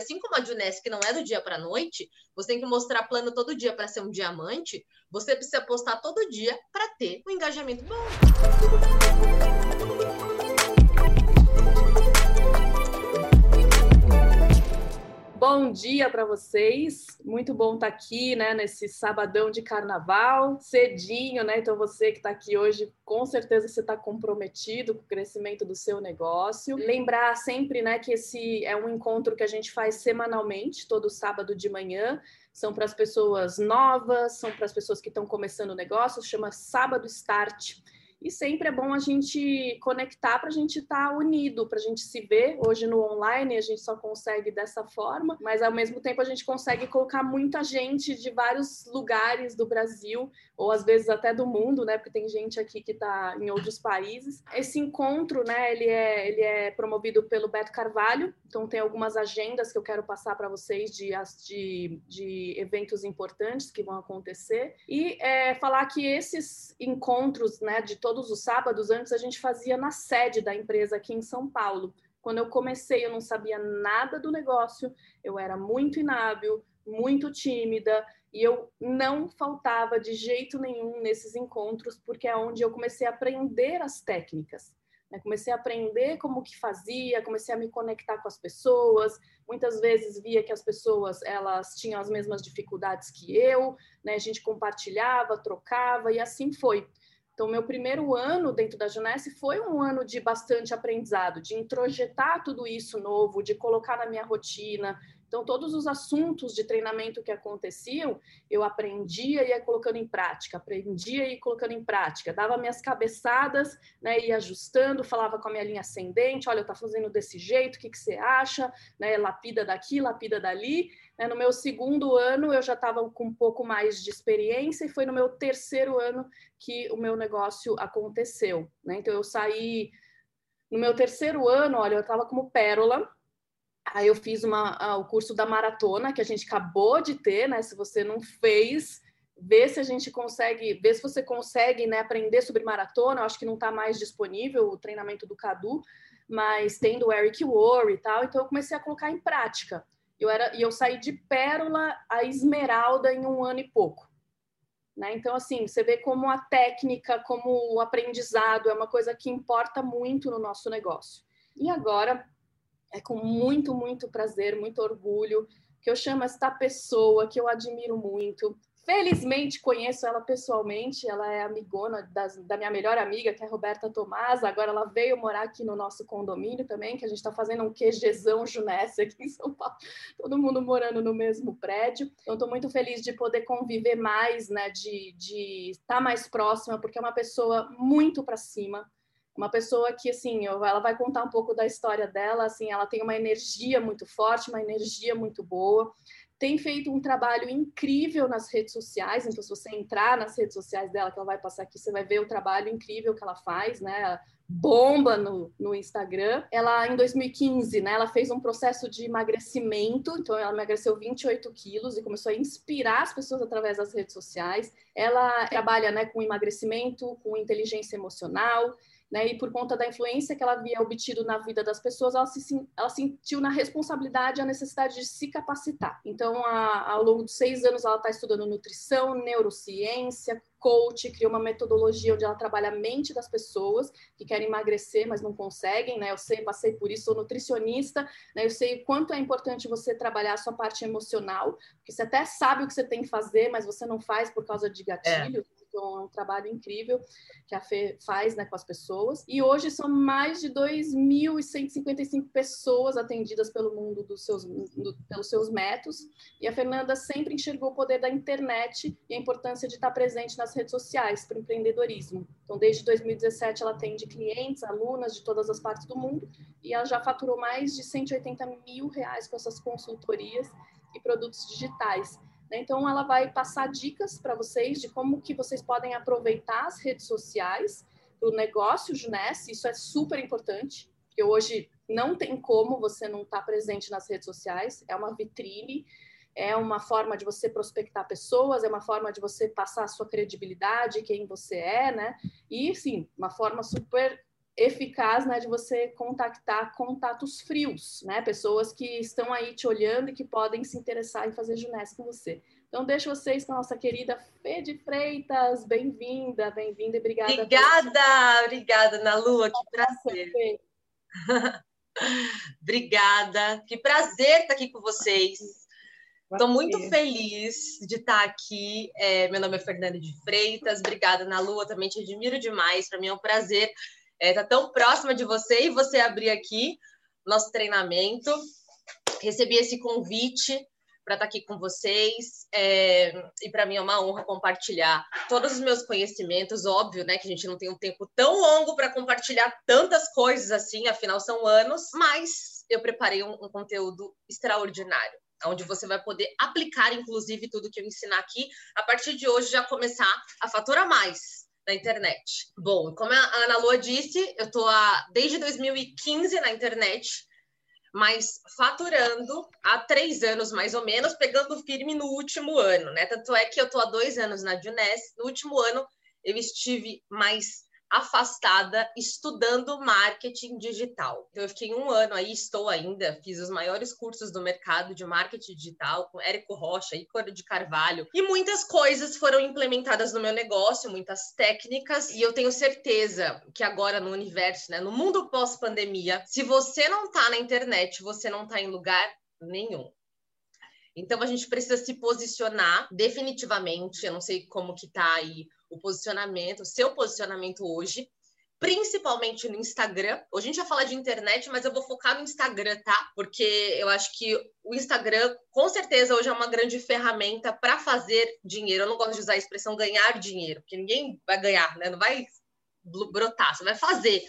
Assim como a Junesc não é do dia para noite, você tem que mostrar plano todo dia para ser um diamante, você precisa postar todo dia para ter um engajamento bom. Bom dia para vocês. Muito bom estar tá aqui, né, nesse sabadão de carnaval, cedinho, né? Então você que está aqui hoje, com certeza você está comprometido com o crescimento do seu negócio. Lembrar sempre, né, que esse é um encontro que a gente faz semanalmente, todo sábado de manhã. São para as pessoas novas, são para as pessoas que estão começando o negócio, chama Sábado Start. E sempre é bom a gente conectar para a gente estar tá unido, para a gente se ver. Hoje no online a gente só consegue dessa forma, mas ao mesmo tempo a gente consegue colocar muita gente de vários lugares do Brasil, ou às vezes até do mundo, né? Porque tem gente aqui que está em outros países. Esse encontro, né? Ele é, ele é promovido pelo Beto Carvalho, então tem algumas agendas que eu quero passar para vocês de, de, de, eventos importantes que vão acontecer. E é, falar que esses encontros, né? De todos os sábados, antes a gente fazia na sede da empresa aqui em São Paulo. Quando eu comecei, eu não sabia nada do negócio, eu era muito inábil, muito tímida, e eu não faltava de jeito nenhum nesses encontros, porque é onde eu comecei a aprender as técnicas. Né? Comecei a aprender como que fazia, comecei a me conectar com as pessoas. Muitas vezes via que as pessoas elas tinham as mesmas dificuldades que eu, né? A gente compartilhava, trocava e assim foi. Então, meu primeiro ano dentro da Junesse foi um ano de bastante aprendizado, de introjetar tudo isso novo, de colocar na minha rotina. Então, todos os assuntos de treinamento que aconteciam, eu aprendia e ia colocando em prática, aprendia e ia colocando em prática, dava minhas cabeçadas, né, ia ajustando, falava com a minha linha ascendente, olha, eu tá fazendo desse jeito, o que, que você acha? Né, lapida daqui, lapida dali, né, no meu segundo ano, eu já estava com um pouco mais de experiência, e foi no meu terceiro ano que o meu negócio aconteceu. Né? Então, eu saí. No meu terceiro ano, olha, eu estava como pérola. Aí eu fiz uma, o curso da maratona, que a gente acabou de ter, né? Se você não fez, vê se a gente consegue, vê se você consegue né, aprender sobre maratona. Eu acho que não está mais disponível o treinamento do Cadu, mas tem do Eric Worre e tal. Então eu comecei a colocar em prática. Eu era e eu saí de pérola a esmeralda em um ano e pouco. Né? Então, assim, você vê como a técnica, como o aprendizado é uma coisa que importa muito no nosso negócio. E agora, é com muito, muito prazer, muito orgulho que eu chamo esta pessoa que eu admiro muito, Felizmente conheço ela pessoalmente, ela é amigona da minha melhor amiga, que é a Roberta Tomás. Agora ela veio morar aqui no nosso condomínio também, que a gente está fazendo um QGzão Junesse aqui em São Paulo, todo mundo morando no mesmo prédio. Então, estou muito feliz de poder conviver mais, né, de, de estar tá mais próxima, porque é uma pessoa muito para cima, uma pessoa que assim ela vai contar um pouco da história dela assim ela tem uma energia muito forte uma energia muito boa tem feito um trabalho incrível nas redes sociais, então se você entrar nas redes sociais dela, que ela vai passar aqui, você vai ver o trabalho incrível que ela faz, né? Bomba no, no Instagram. Ela, em 2015, né, ela fez um processo de emagrecimento, então ela emagreceu 28 quilos e começou a inspirar as pessoas através das redes sociais. Ela trabalha né, com emagrecimento, com inteligência emocional, né? E por conta da influência que ela havia obtido na vida das pessoas, ela, se, ela sentiu na responsabilidade a necessidade de se capacitar. Então, a, ao longo dos seis anos, ela está estudando nutrição, neurociência, coach, criou uma metodologia onde ela trabalha a mente das pessoas que querem emagrecer, mas não conseguem, né? Eu sei, passei por isso, sou nutricionista, né? Eu sei quanto é importante você trabalhar a sua parte emocional, porque você até sabe o que você tem que fazer, mas você não faz por causa de gatilhos. É um trabalho incrível que a Fê faz né, com as pessoas. E hoje são mais de 2.155 pessoas atendidas pelo mundo dos seus, do, pelos seus métodos. E a Fernanda sempre enxergou o poder da internet e a importância de estar presente nas redes sociais para o empreendedorismo. Então, desde 2017, ela atende clientes, alunas de todas as partes do mundo e ela já faturou mais de 180 mil reais com essas consultorias e produtos digitais. Né? Então, ela vai passar dicas para vocês de como que vocês podem aproveitar as redes sociais para o negócio Junesse. Isso é super importante, porque hoje não tem como você não estar tá presente nas redes sociais. É uma vitrine, é uma forma de você prospectar pessoas, é uma forma de você passar a sua credibilidade, quem você é, né? E, sim, uma forma super eficaz, né, de você contactar contatos frios, né, pessoas que estão aí te olhando e que podem se interessar em fazer Juness com você. Então, deixo vocês com a nossa querida Fê de Freitas. Bem-vinda, bem-vinda e obrigada. Obrigada, obrigada, Ana Lua, que prazer. obrigada, que prazer estar aqui com vocês. Estou muito feliz de estar aqui. É, meu nome é Fernanda de Freitas. Obrigada, Ana Lua. Também te admiro demais. Para mim é um prazer é, estar tão próxima de você e você abrir aqui nosso treinamento. Recebi esse convite para estar aqui com vocês é, e para mim é uma honra compartilhar todos os meus conhecimentos. Óbvio, né, que a gente não tem um tempo tão longo para compartilhar tantas coisas assim, afinal são anos, mas eu preparei um, um conteúdo extraordinário onde você vai poder aplicar, inclusive, tudo que eu ensinar aqui, a partir de hoje já começar a faturar mais na internet. Bom, como a Ana Lua disse, eu estou desde 2015 na internet, mas faturando há três anos mais ou menos, pegando firme no último ano, né? Tanto é que eu estou há dois anos na Juness, no último ano eu estive mais afastada estudando marketing digital. Então, eu fiquei um ano aí, estou ainda, fiz os maiores cursos do mercado de marketing digital com Érico Rocha, Ícaro de Carvalho, e muitas coisas foram implementadas no meu negócio, muitas técnicas, e eu tenho certeza que agora no universo, né, no mundo pós-pandemia, se você não está na internet, você não está em lugar nenhum. Então a gente precisa se posicionar definitivamente. Eu não sei como que tá aí o posicionamento, o seu posicionamento hoje, principalmente no Instagram. Hoje a gente vai falar de internet, mas eu vou focar no Instagram, tá? Porque eu acho que o Instagram, com certeza, hoje é uma grande ferramenta para fazer dinheiro. Eu não gosto de usar a expressão ganhar dinheiro, porque ninguém vai ganhar, né? Não vai brotar, você vai fazer.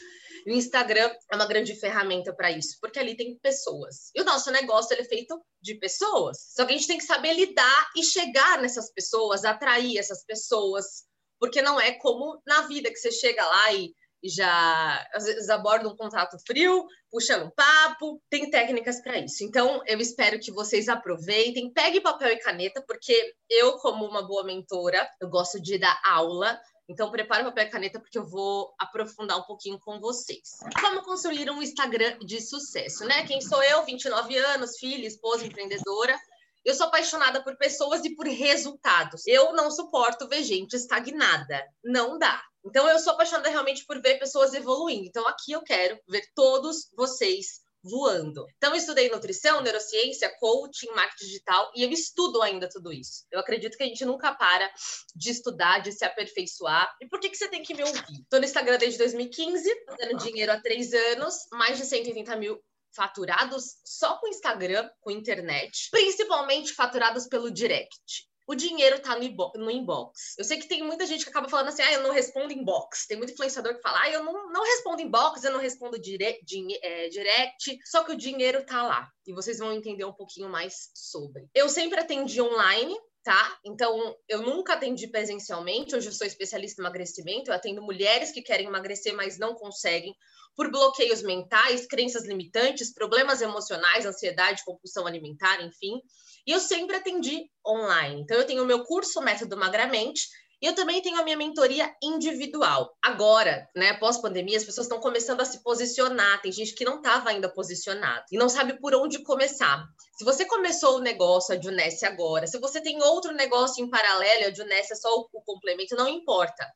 O Instagram é uma grande ferramenta para isso, porque ali tem pessoas. E o nosso negócio é feito de pessoas. Só que a gente tem que saber lidar e chegar nessas pessoas, atrair essas pessoas, porque não é como na vida que você chega lá e, já às vezes aborda um contato frio, puxando um papo, tem técnicas para isso. Então, eu espero que vocês aproveitem, pegue papel e caneta, porque eu, como uma boa mentora, eu gosto de dar aula então, prepare papel e caneta, porque eu vou aprofundar um pouquinho com vocês. Como construir um Instagram de sucesso, né? Quem sou eu? 29 anos, filha, esposa, empreendedora. Eu sou apaixonada por pessoas e por resultados. Eu não suporto ver gente estagnada. Não dá. Então, eu sou apaixonada realmente por ver pessoas evoluindo. Então, aqui eu quero ver todos vocês voando. Então, eu estudei nutrição, neurociência, coaching, marketing digital e eu estudo ainda tudo isso. Eu acredito que a gente nunca para de estudar, de se aperfeiçoar. E por que, que você tem que me ouvir? Estou no Instagram desde 2015, fazendo dinheiro há três anos, mais de 180 mil faturados só com Instagram, com internet, principalmente faturados pelo direct o dinheiro tá no, no, inbox. Eu sei que tem muita gente que acaba falando assim, ah, eu não respondo inbox. Tem muito influenciador que fala, ah, eu não, não respondo inbox, eu não respondo dire, é, direct, só que o dinheiro tá lá. E vocês vão entender um pouquinho mais sobre. Eu sempre atendi online, tá? Então, eu nunca atendi presencialmente. Hoje eu sou especialista em emagrecimento. Eu atendo mulheres que querem emagrecer, mas não conseguem por bloqueios mentais, crenças limitantes, problemas emocionais, ansiedade, compulsão alimentar, enfim. E eu sempre atendi online. Então, eu tenho o meu curso Método Magramente e eu também tenho a minha mentoria individual. Agora, né, pós-pandemia, as pessoas estão começando a se posicionar. Tem gente que não estava ainda posicionada e não sabe por onde começar. Se você começou o negócio, a Junesse agora, se você tem outro negócio em paralelo, a Junesse é só o, o complemento, não importa.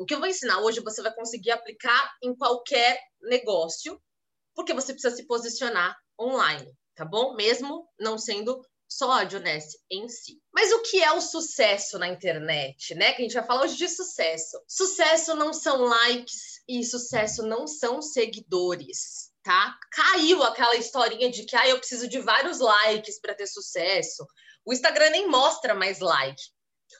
O que eu vou ensinar hoje, você vai conseguir aplicar em qualquer negócio, porque você precisa se posicionar online, tá bom? Mesmo não sendo só a Juness em si. Mas o que é o sucesso na internet, né? Que a gente vai falar hoje de sucesso. Sucesso não são likes e sucesso não são seguidores, tá? Caiu aquela historinha de que ah, eu preciso de vários likes para ter sucesso. O Instagram nem mostra mais like.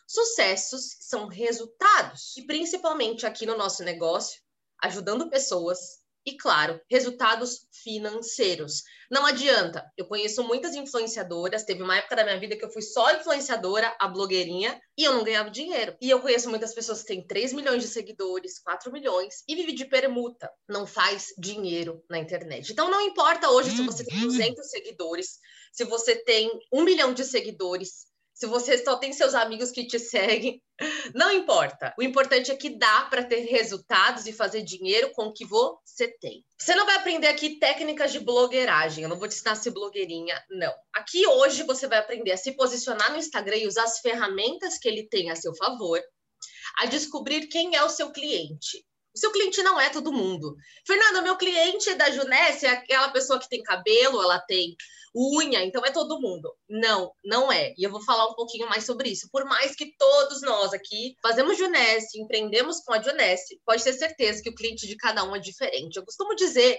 Sucessos são resultados, e principalmente aqui no nosso negócio, ajudando pessoas e, claro, resultados financeiros. Não adianta. Eu conheço muitas influenciadoras. Teve uma época da minha vida que eu fui só influenciadora, a blogueirinha, e eu não ganhava dinheiro. E eu conheço muitas pessoas que têm 3 milhões de seguidores, 4 milhões, e vive de permuta. Não faz dinheiro na internet. Então, não importa hoje se você tem 200 seguidores, se você tem 1 milhão de seguidores, se você só tem seus amigos que te seguem, não importa. O importante é que dá para ter resultados e fazer dinheiro com o que você tem. Você não vai aprender aqui técnicas de blogueiragem. Eu não vou te ensinar a ser blogueirinha, não. Aqui hoje você vai aprender a se posicionar no Instagram e usar as ferramentas que ele tem a seu favor, a descobrir quem é o seu cliente. O seu cliente não é todo mundo. Fernanda, meu cliente da Junesse é aquela pessoa que tem cabelo, ela tem unha, então é todo mundo. Não, não é. E eu vou falar um pouquinho mais sobre isso. Por mais que todos nós aqui fazemos Junesse, empreendemos com a Junesse, pode ter certeza que o cliente de cada um é diferente. Eu costumo dizer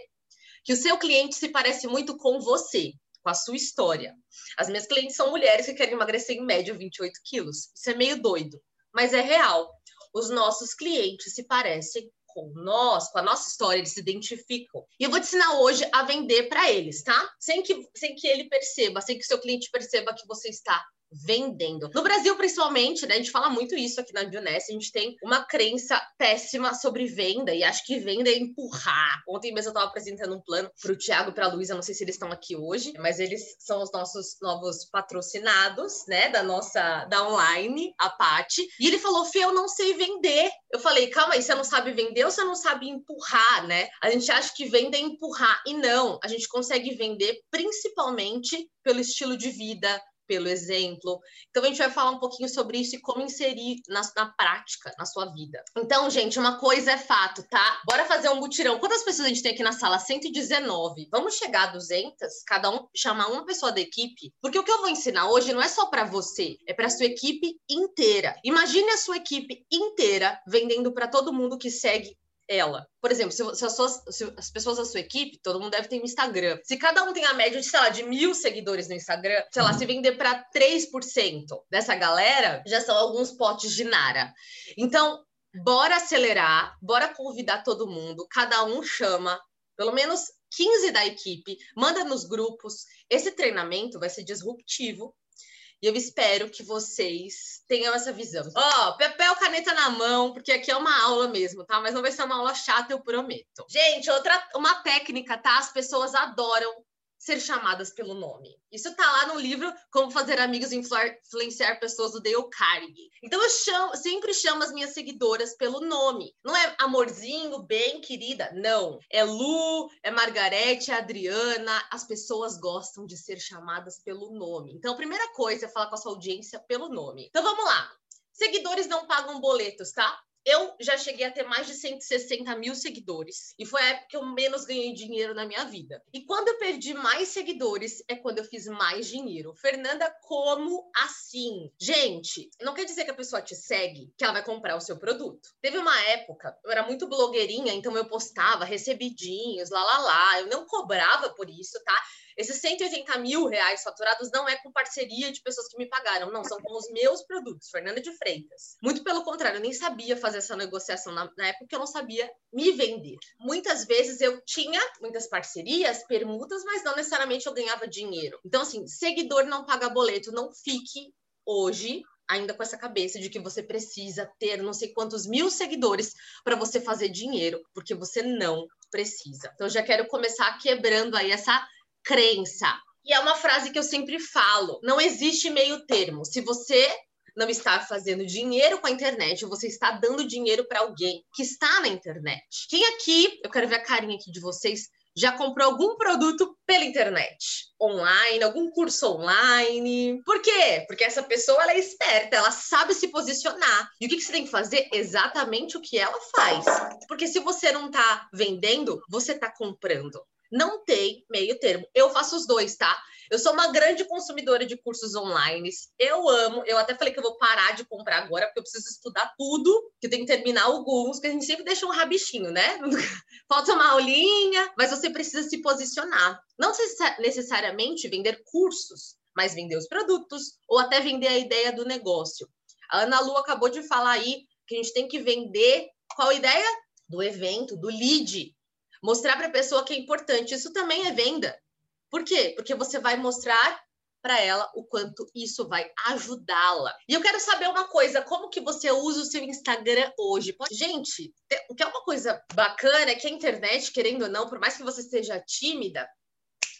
que o seu cliente se parece muito com você, com a sua história. As minhas clientes são mulheres que querem emagrecer em média 28 quilos. Isso é meio doido, mas é real. Os nossos clientes se parecem com nós, com a nossa história, eles se identificam. E eu vou te ensinar hoje a vender para eles, tá? Sem que, sem que ele perceba, sem que seu cliente perceba que você está vendendo. No Brasil, principalmente, né? A gente fala muito isso aqui na Bioness, a gente tem uma crença péssima sobre venda e acho que venda é empurrar. Ontem mesmo eu estava apresentando um plano para o Thiago e para a Luísa, não sei se eles estão aqui hoje, mas eles são os nossos novos patrocinados, né? Da nossa, da online, a Pati. E ele falou, Fê, eu não sei vender. Eu falei, calma aí, você não sabe vender ou você não sabe empurrar, né? A gente acha que venda é empurrar e não. A gente consegue vender principalmente pelo estilo de vida, pelo exemplo. Então, a gente vai falar um pouquinho sobre isso e como inserir na, na prática, na sua vida. Então, gente, uma coisa é fato, tá? Bora fazer um mutirão. Quantas pessoas a gente tem aqui na sala? 119. Vamos chegar a 200? Cada um chamar uma pessoa da equipe? Porque o que eu vou ensinar hoje não é só para você, é para sua equipe inteira. Imagine a sua equipe inteira vendendo para todo mundo que segue ela. Por exemplo, se, se, as se, as pessoas da sua equipe, todo mundo deve ter um Instagram. Se cada um tem a média de, sei lá, de mil seguidores no Instagram, sei lá, se vender para 3% dessa galera, já são alguns potes de Nara. Então, bora acelerar, bora convidar todo mundo, cada um chama, pelo menos 15 da equipe, manda nos grupos. Esse treinamento vai ser disruptivo e eu espero que vocês tenham essa visão. Ó, oh, papel, caneta na mão, porque aqui é uma aula mesmo, tá? Mas não vai ser uma aula chata, eu prometo. Gente, outra uma técnica, tá? As pessoas adoram ser chamadas pelo nome. Isso tá lá no livro Como Fazer Amigos e Influenciar Pessoas do Dale Carnegie. Então eu chamo, sempre chamo as minhas seguidoras pelo nome. Não é amorzinho, bem, querida. Não. É Lu, é Margarete, é Adriana. As pessoas gostam de ser chamadas pelo nome. Então a primeira coisa é falar com a sua audiência pelo nome. Então vamos lá. Seguidores não pagam boletos, tá? Eu já cheguei a ter mais de 160 mil seguidores. E foi a época que eu menos ganhei dinheiro na minha vida. E quando eu perdi mais seguidores, é quando eu fiz mais dinheiro. Fernanda, como assim? Gente, não quer dizer que a pessoa te segue, que ela vai comprar o seu produto. Teve uma época, eu era muito blogueirinha, então eu postava recebidinhos, lá, lá, lá. Eu não cobrava por isso, tá? Esses 180 mil reais faturados não é com parceria de pessoas que me pagaram, não, são com os meus produtos, Fernanda de Freitas. Muito pelo contrário, eu nem sabia fazer essa negociação na, na época, eu não sabia me vender. Muitas vezes eu tinha muitas parcerias, permutas, mas não necessariamente eu ganhava dinheiro. Então, assim, seguidor não paga boleto, não fique hoje ainda com essa cabeça de que você precisa ter não sei quantos mil seguidores para você fazer dinheiro, porque você não precisa. Então, já quero começar quebrando aí essa crença. E é uma frase que eu sempre falo: não existe meio termo. Se você não está fazendo dinheiro com a internet, você está dando dinheiro para alguém que está na internet. Quem aqui, eu quero ver a carinha aqui de vocês, já comprou algum produto pela internet, online, algum curso online. Por quê? Porque essa pessoa ela é esperta, ela sabe se posicionar. E o que, que você tem que fazer? Exatamente o que ela faz. Porque se você não está vendendo, você está comprando não tem meio termo. Eu faço os dois, tá? Eu sou uma grande consumidora de cursos online. Eu amo. Eu até falei que eu vou parar de comprar agora, porque eu preciso estudar tudo, que eu tenho que terminar alguns, que a gente sempre deixa um rabichinho, né? Falta uma aulinha, mas você precisa se posicionar. Não necessariamente vender cursos, mas vender os produtos, ou até vender a ideia do negócio. A Ana Lu acabou de falar aí que a gente tem que vender qual a ideia? Do evento, do lead, Mostrar para a pessoa que é importante. Isso também é venda. Por quê? Porque você vai mostrar para ela o quanto isso vai ajudá-la. E eu quero saber uma coisa, como que você usa o seu Instagram hoje? Gente, o que é uma coisa bacana é que a internet, querendo ou não, por mais que você seja tímida,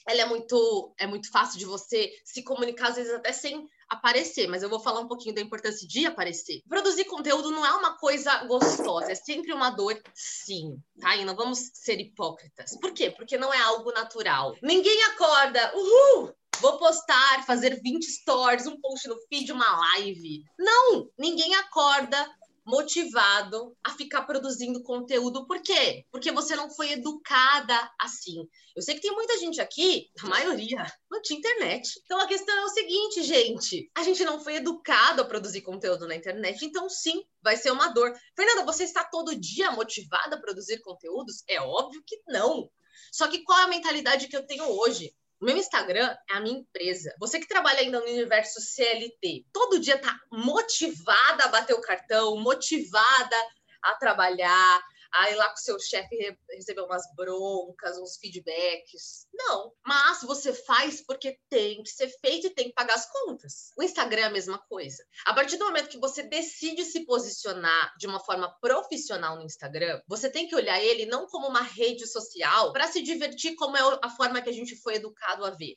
ela é muito, é muito fácil de você se comunicar, às vezes até sem aparecer, mas eu vou falar um pouquinho da importância de aparecer. Produzir conteúdo não é uma coisa gostosa, é sempre uma dor, sim, tá? E não vamos ser hipócritas. Por quê? Porque não é algo natural. Ninguém acorda, uhul! Vou postar, fazer 20 stories, um post no feed, uma live. Não! Ninguém acorda motivado a ficar produzindo conteúdo. Por quê? Porque você não foi educada assim. Eu sei que tem muita gente aqui, a maioria, não tinha internet. Então a questão é o seguinte, gente: a gente não foi educado a produzir conteúdo na internet, então sim, vai ser uma dor. Fernanda, você está todo dia motivada a produzir conteúdos? É óbvio que não. Só que qual é a mentalidade que eu tenho hoje? O meu Instagram é a minha empresa. Você que trabalha ainda no universo CLT, todo dia tá motivada a bater o cartão, motivada a trabalhar, a ir lá com seu chefe receber umas broncas, uns feedbacks. Não. Mas você faz porque tem que ser feito e tem que pagar as contas. O Instagram é a mesma coisa. A partir do momento que você decide se posicionar de uma forma profissional no Instagram, você tem que olhar ele não como uma rede social para se divertir, como é a forma que a gente foi educado a ver.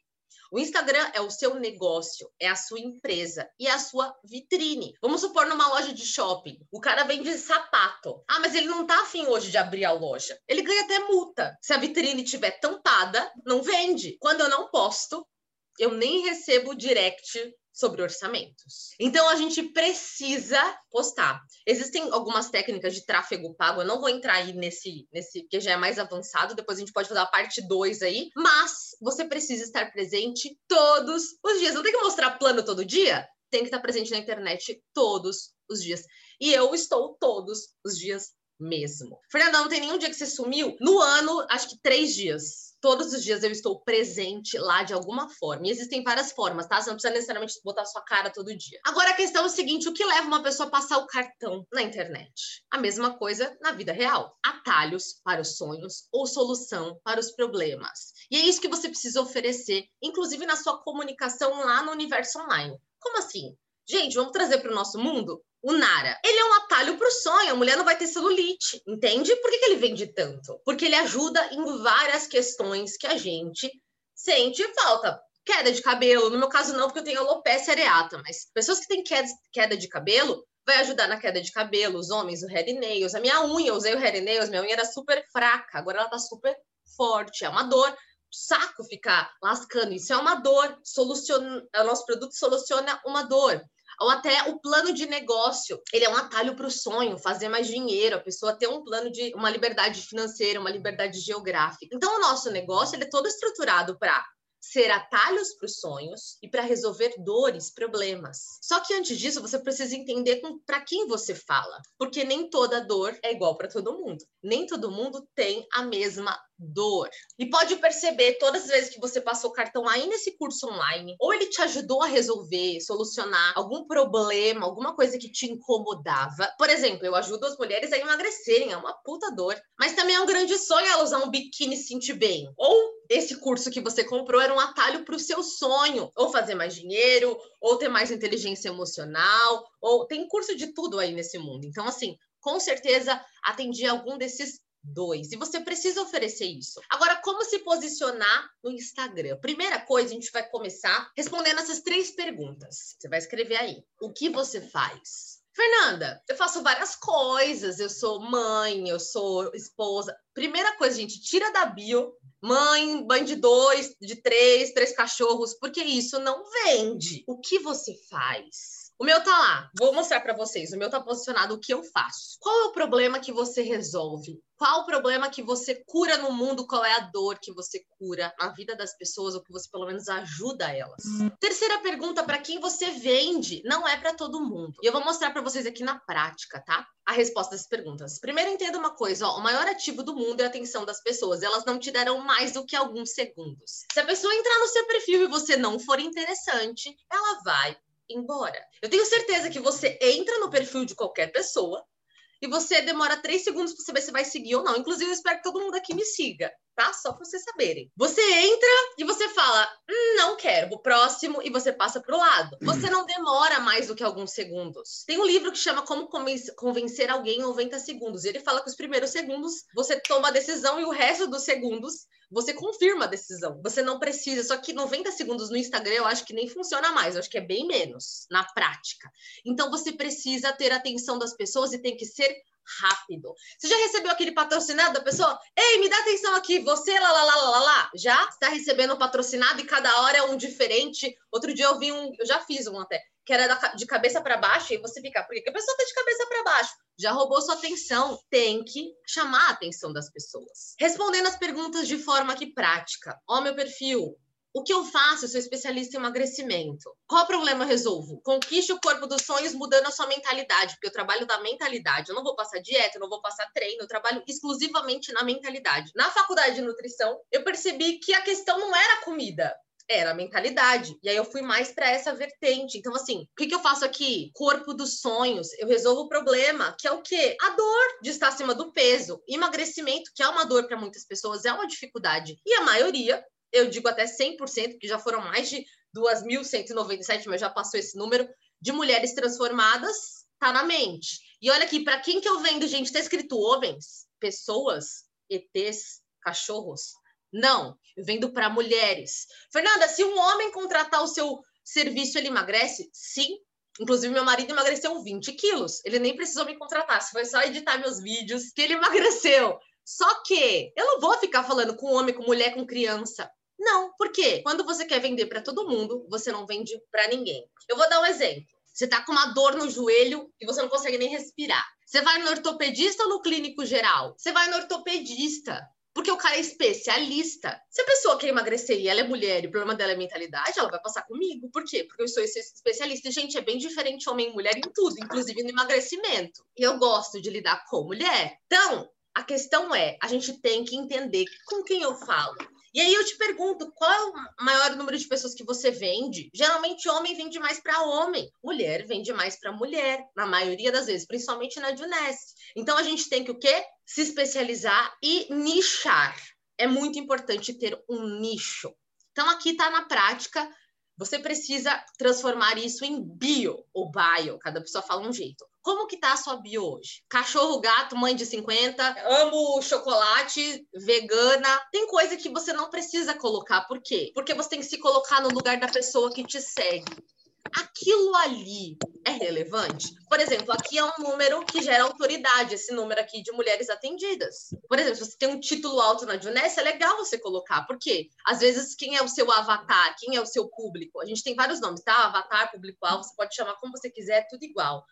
O Instagram é o seu negócio, é a sua empresa e é a sua vitrine. Vamos supor numa loja de shopping, o cara vende sapato. Ah, mas ele não tá afim hoje de abrir a loja. Ele ganha até multa. Se a vitrine tiver tampada, não vende. Quando eu não posto, eu nem recebo direct sobre orçamentos. Então a gente precisa postar. Existem algumas técnicas de tráfego pago, eu não vou entrar aí nesse, nesse que já é mais avançado, depois a gente pode fazer a parte 2 aí, mas você precisa estar presente todos os dias. Não tem que mostrar plano todo dia? Tem que estar presente na internet todos os dias. E eu estou todos os dias mesmo. Fernanda, não tem nenhum dia que você sumiu? No ano, acho que três dias todos os dias eu estou presente lá de alguma forma. E existem várias formas, tá? Você não precisa necessariamente botar sua cara todo dia. Agora a questão é o seguinte: o que leva uma pessoa a passar o cartão na internet? A mesma coisa na vida real. Atalhos para os sonhos ou solução para os problemas. E é isso que você precisa oferecer, inclusive na sua comunicação lá no universo online. Como assim? Gente, vamos trazer para o nosso mundo o Nara. Ele é um atalho para o sonho, a mulher não vai ter celulite, entende? Por que, que ele vende tanto? Porque ele ajuda em várias questões que a gente sente falta. Queda de cabelo, no meu caso não, porque eu tenho alopecia areata, mas pessoas que têm queda, de cabelo, vai ajudar na queda de cabelo, os homens, o hair nails. A minha unha, eu usei o hair nails, minha unha era super fraca, agora ela tá super forte, é uma dor saco ficar lascando. Isso é uma dor. Soluciona, o nosso produto soluciona uma dor ou até o plano de negócio. Ele é um atalho para o sonho, fazer mais dinheiro, a pessoa ter um plano de uma liberdade financeira, uma liberdade geográfica. Então, o nosso negócio ele é todo estruturado para ser atalhos para os sonhos e para resolver dores, problemas. Só que antes disso, você precisa entender para quem você fala, porque nem toda dor é igual para todo mundo. Nem todo mundo tem a mesma dor. E pode perceber todas as vezes que você passou o cartão aí nesse curso online, ou ele te ajudou a resolver, solucionar algum problema, alguma coisa que te incomodava. Por exemplo, eu ajudo as mulheres a emagrecerem, é uma puta dor. Mas também é um grande sonho ela usar um biquíni e se sentir bem. Ou esse curso que você comprou era um atalho para o seu sonho, ou fazer mais dinheiro, ou ter mais inteligência emocional, ou tem curso de tudo aí nesse mundo. Então, assim, com certeza atendi algum desses dois. E você precisa oferecer isso. Agora, como se posicionar no Instagram? Primeira coisa, a gente vai começar respondendo essas três perguntas. Você vai escrever aí. O que você faz? Fernanda, eu faço várias coisas. Eu sou mãe, eu sou esposa. Primeira coisa, gente, tira da bio mãe, mãe de dois, de três, três cachorros, porque isso não vende. O que você faz? O meu tá lá. Vou mostrar para vocês. O meu tá posicionado o que eu faço. Qual é o problema que você resolve? Qual o problema que você cura no mundo? Qual é a dor que você cura na vida das pessoas ou que você pelo menos ajuda elas? Terceira pergunta, para quem você vende? Não é para todo mundo. E eu vou mostrar para vocês aqui na prática, tá? A resposta dessas perguntas. Primeiro entenda uma coisa, ó, o maior ativo do mundo é a atenção das pessoas. Elas não te darão mais do que alguns segundos. Se a pessoa entrar no seu perfil e você não for interessante, ela vai embora. Eu tenho certeza que você entra no perfil de qualquer pessoa e você demora três segundos para saber se vai seguir ou não. Inclusive, eu espero que todo mundo aqui me siga. Tá? Só para vocês saberem. Você entra e você fala, hum, não quero, vou próximo, e você passa pro lado. Você não demora mais do que alguns segundos. Tem um livro que chama Como Convencer Alguém em 90 Segundos, e ele fala que os primeiros segundos você toma a decisão e o resto dos segundos você confirma a decisão. Você não precisa. Só que 90 segundos no Instagram eu acho que nem funciona mais. Eu acho que é bem menos na prática. Então você precisa ter a atenção das pessoas e tem que ser rápido. Você já recebeu aquele patrocinado da pessoa? Ei, me dá atenção aqui, você lá, lá, lá, lá, lá. Já está recebendo um patrocinado e cada hora é um diferente. Outro dia eu vi um, eu já fiz um até, que era de cabeça para baixo e você fica, por que a pessoa está de cabeça para baixo? Já roubou sua atenção. Tem que chamar a atenção das pessoas. Respondendo as perguntas de forma que prática. Ó, meu perfil, o que eu faço? Eu sou especialista em emagrecimento. Qual problema eu resolvo? Conquiste o corpo dos sonhos mudando a sua mentalidade, porque eu trabalho da mentalidade. Eu não vou passar dieta, eu não vou passar treino, eu trabalho exclusivamente na mentalidade. Na faculdade de nutrição, eu percebi que a questão não era comida, era a mentalidade. E aí eu fui mais para essa vertente. Então, assim, o que, que eu faço aqui? Corpo dos sonhos. Eu resolvo o problema, que é o quê? A dor de estar acima do peso. Emagrecimento, que é uma dor para muitas pessoas, é uma dificuldade. E a maioria eu digo até 100%, que já foram mais de 2.197, mas já passou esse número, de mulheres transformadas, tá na mente. E olha aqui, para quem que eu vendo, gente, tá escrito homens, pessoas, ETs, cachorros. Não, eu vendo para mulheres. Fernanda, se um homem contratar o seu serviço, ele emagrece? Sim. Inclusive, meu marido emagreceu 20 quilos. Ele nem precisou me contratar. Foi só editar meus vídeos que ele emagreceu. Só que eu não vou ficar falando com homem, com mulher, com criança. Não, por quê? Quando você quer vender para todo mundo, você não vende para ninguém. Eu vou dar um exemplo. Você tá com uma dor no joelho e você não consegue nem respirar. Você vai no ortopedista ou no clínico geral? Você vai no ortopedista. Porque o cara é especialista. Se a pessoa quer emagrecer e ela é mulher e o problema dela é mentalidade, ela vai passar comigo. Por quê? Porque eu sou esse especialista. Gente, é bem diferente homem e mulher em tudo, inclusive no emagrecimento. E eu gosto de lidar com mulher. Então, a questão é, a gente tem que entender com quem eu falo. E aí eu te pergunto, qual é o maior número de pessoas que você vende? Geralmente homem vende mais para homem, mulher vende mais para mulher, na maioria das vezes, principalmente na Junest. Então a gente tem que o quê? Se especializar e nichar. É muito importante ter um nicho. Então aqui está na prática você precisa transformar isso em bio ou bio, cada pessoa fala um jeito. Como que tá a sua bio hoje? Cachorro, gato, mãe de 50, amo chocolate, vegana. Tem coisa que você não precisa colocar. Por quê? Porque você tem que se colocar no lugar da pessoa que te segue aquilo ali é relevante? Por exemplo, aqui é um número que gera autoridade, esse número aqui de mulheres atendidas. Por exemplo, se você tem um título alto na Juness, é legal você colocar, porque às vezes quem é o seu avatar, quem é o seu público? A gente tem vários nomes, tá? Avatar, público-alvo, você pode chamar como você quiser, é tudo igual.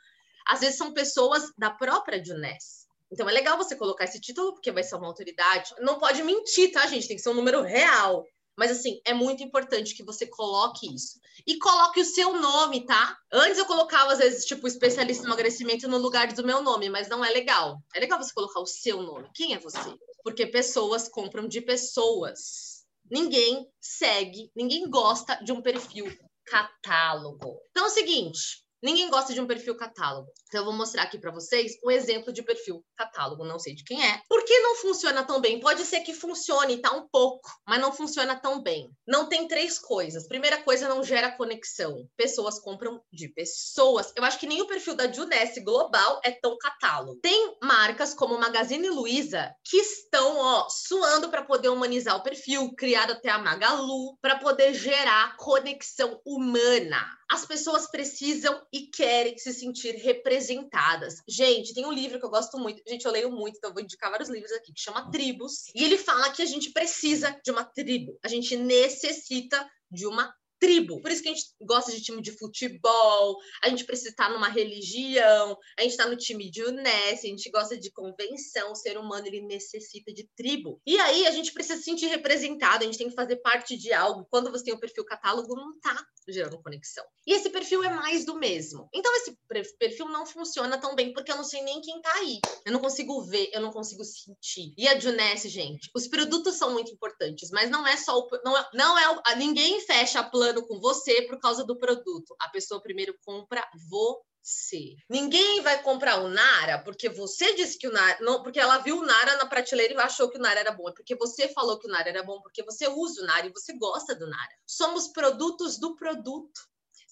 Às vezes são pessoas da própria Juness. Então é legal você colocar esse título, porque vai ser uma autoridade. Não pode mentir, tá, gente? Tem que ser um número real. Mas assim, é muito importante que você coloque isso. E coloque o seu nome, tá? Antes eu colocava, às vezes, tipo, especialista em emagrecimento no lugar do meu nome, mas não é legal. É legal você colocar o seu nome. Quem é você? Porque pessoas compram de pessoas. Ninguém segue, ninguém gosta de um perfil catálogo. Então é o seguinte, Ninguém gosta de um perfil catálogo. Então, eu vou mostrar aqui para vocês um exemplo de perfil catálogo. Não sei de quem é. Por que não funciona tão bem? Pode ser que funcione, tá um pouco, mas não funciona tão bem. Não tem três coisas. Primeira coisa, não gera conexão. Pessoas compram de pessoas. Eu acho que nem o perfil da Juness Global é tão catálogo. Tem marcas como Magazine Luiza que estão, ó, suando para poder humanizar o perfil, criado até a Magalu, para poder gerar conexão humana as pessoas precisam e querem se sentir representadas. Gente, tem um livro que eu gosto muito, gente, eu leio muito, então eu vou indicar vários livros aqui, que chama Tribos, e ele fala que a gente precisa de uma tribo, a gente necessita de uma tribo. Por isso que a gente gosta de time de futebol, a gente precisa estar numa religião, a gente está no time de Unesco, a gente gosta de convenção, o ser humano ele necessita de tribo. E aí a gente precisa se sentir representado, a gente tem que fazer parte de algo. Quando você tem o perfil catálogo, não tá gerando conexão. E esse perfil é mais do mesmo. Então esse perfil não funciona tão bem porque eu não sei nem quem tá aí. Eu não consigo ver, eu não consigo sentir. E a Juness, gente, os produtos são muito importantes, mas não é só o não é, não é ninguém fecha plano com você por causa do produto. A pessoa primeiro compra você. Ninguém vai comprar o Nara porque você disse que o Nara. Não, porque ela viu o Nara na prateleira e achou que o Nara era bom. É porque você falou que o Nara era bom, porque você usa o Nara e você gosta do Nara. Somos produtos do produto.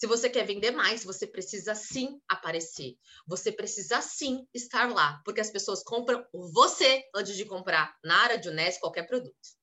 Se você quer vender mais, você precisa sim aparecer. Você precisa sim estar lá, porque as pessoas compram você antes de comprar Nara, Juness, qualquer produto.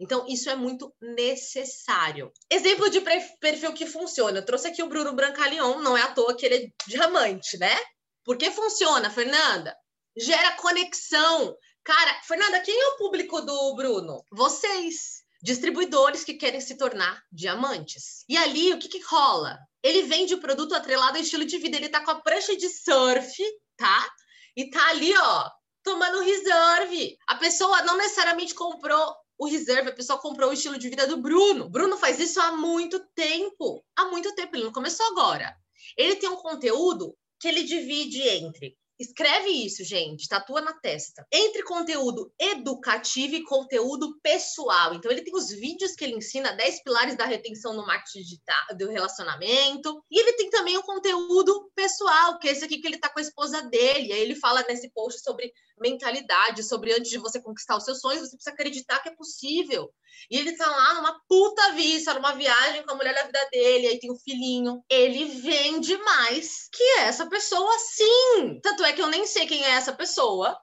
Então, isso é muito necessário. Exemplo de perfil que funciona. Eu trouxe aqui o Bruno Brancalion, não é à toa que ele é diamante, né? Por que funciona, Fernanda? Gera conexão. Cara, Fernanda, quem é o público do Bruno? Vocês. Distribuidores que querem se tornar diamantes. E ali, o que, que rola? Ele vende o produto atrelado ao estilo de vida. Ele tá com a prancha de surf, tá? E tá ali, ó, tomando reserve. A pessoa não necessariamente comprou o reserve, a pessoa comprou o estilo de vida do Bruno. Bruno faz isso há muito tempo. Há muito tempo, ele não começou agora. Ele tem um conteúdo que ele divide entre Escreve isso, gente, tatua na testa. Entre conteúdo educativo e conteúdo pessoal. Então, ele tem os vídeos que ele ensina 10 pilares da retenção no marketing digital, do relacionamento. E ele tem também o conteúdo pessoal, que é esse aqui que ele tá com a esposa dele. Aí ele fala nesse post sobre mentalidade, sobre antes de você conquistar os seus sonhos, você precisa acreditar que é possível. E ele tá lá numa puta vista, numa viagem com a mulher da vida dele, aí tem um filhinho. Ele vende mais que essa pessoa, sim. Tanto é que eu nem sei quem é essa pessoa.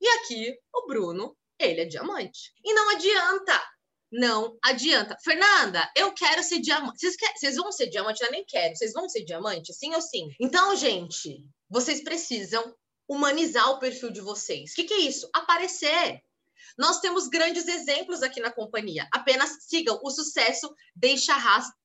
E aqui, o Bruno, ele é diamante. E não adianta. Não adianta. Fernanda, eu quero ser diamante. Vocês. Vocês vão ser diamante? Eu nem quero. Vocês vão ser diamante? Sim ou sim? Então, gente, vocês precisam humanizar o perfil de vocês. O que, que é isso? Aparecer. Nós temos grandes exemplos aqui na companhia. Apenas sigam. O sucesso deixa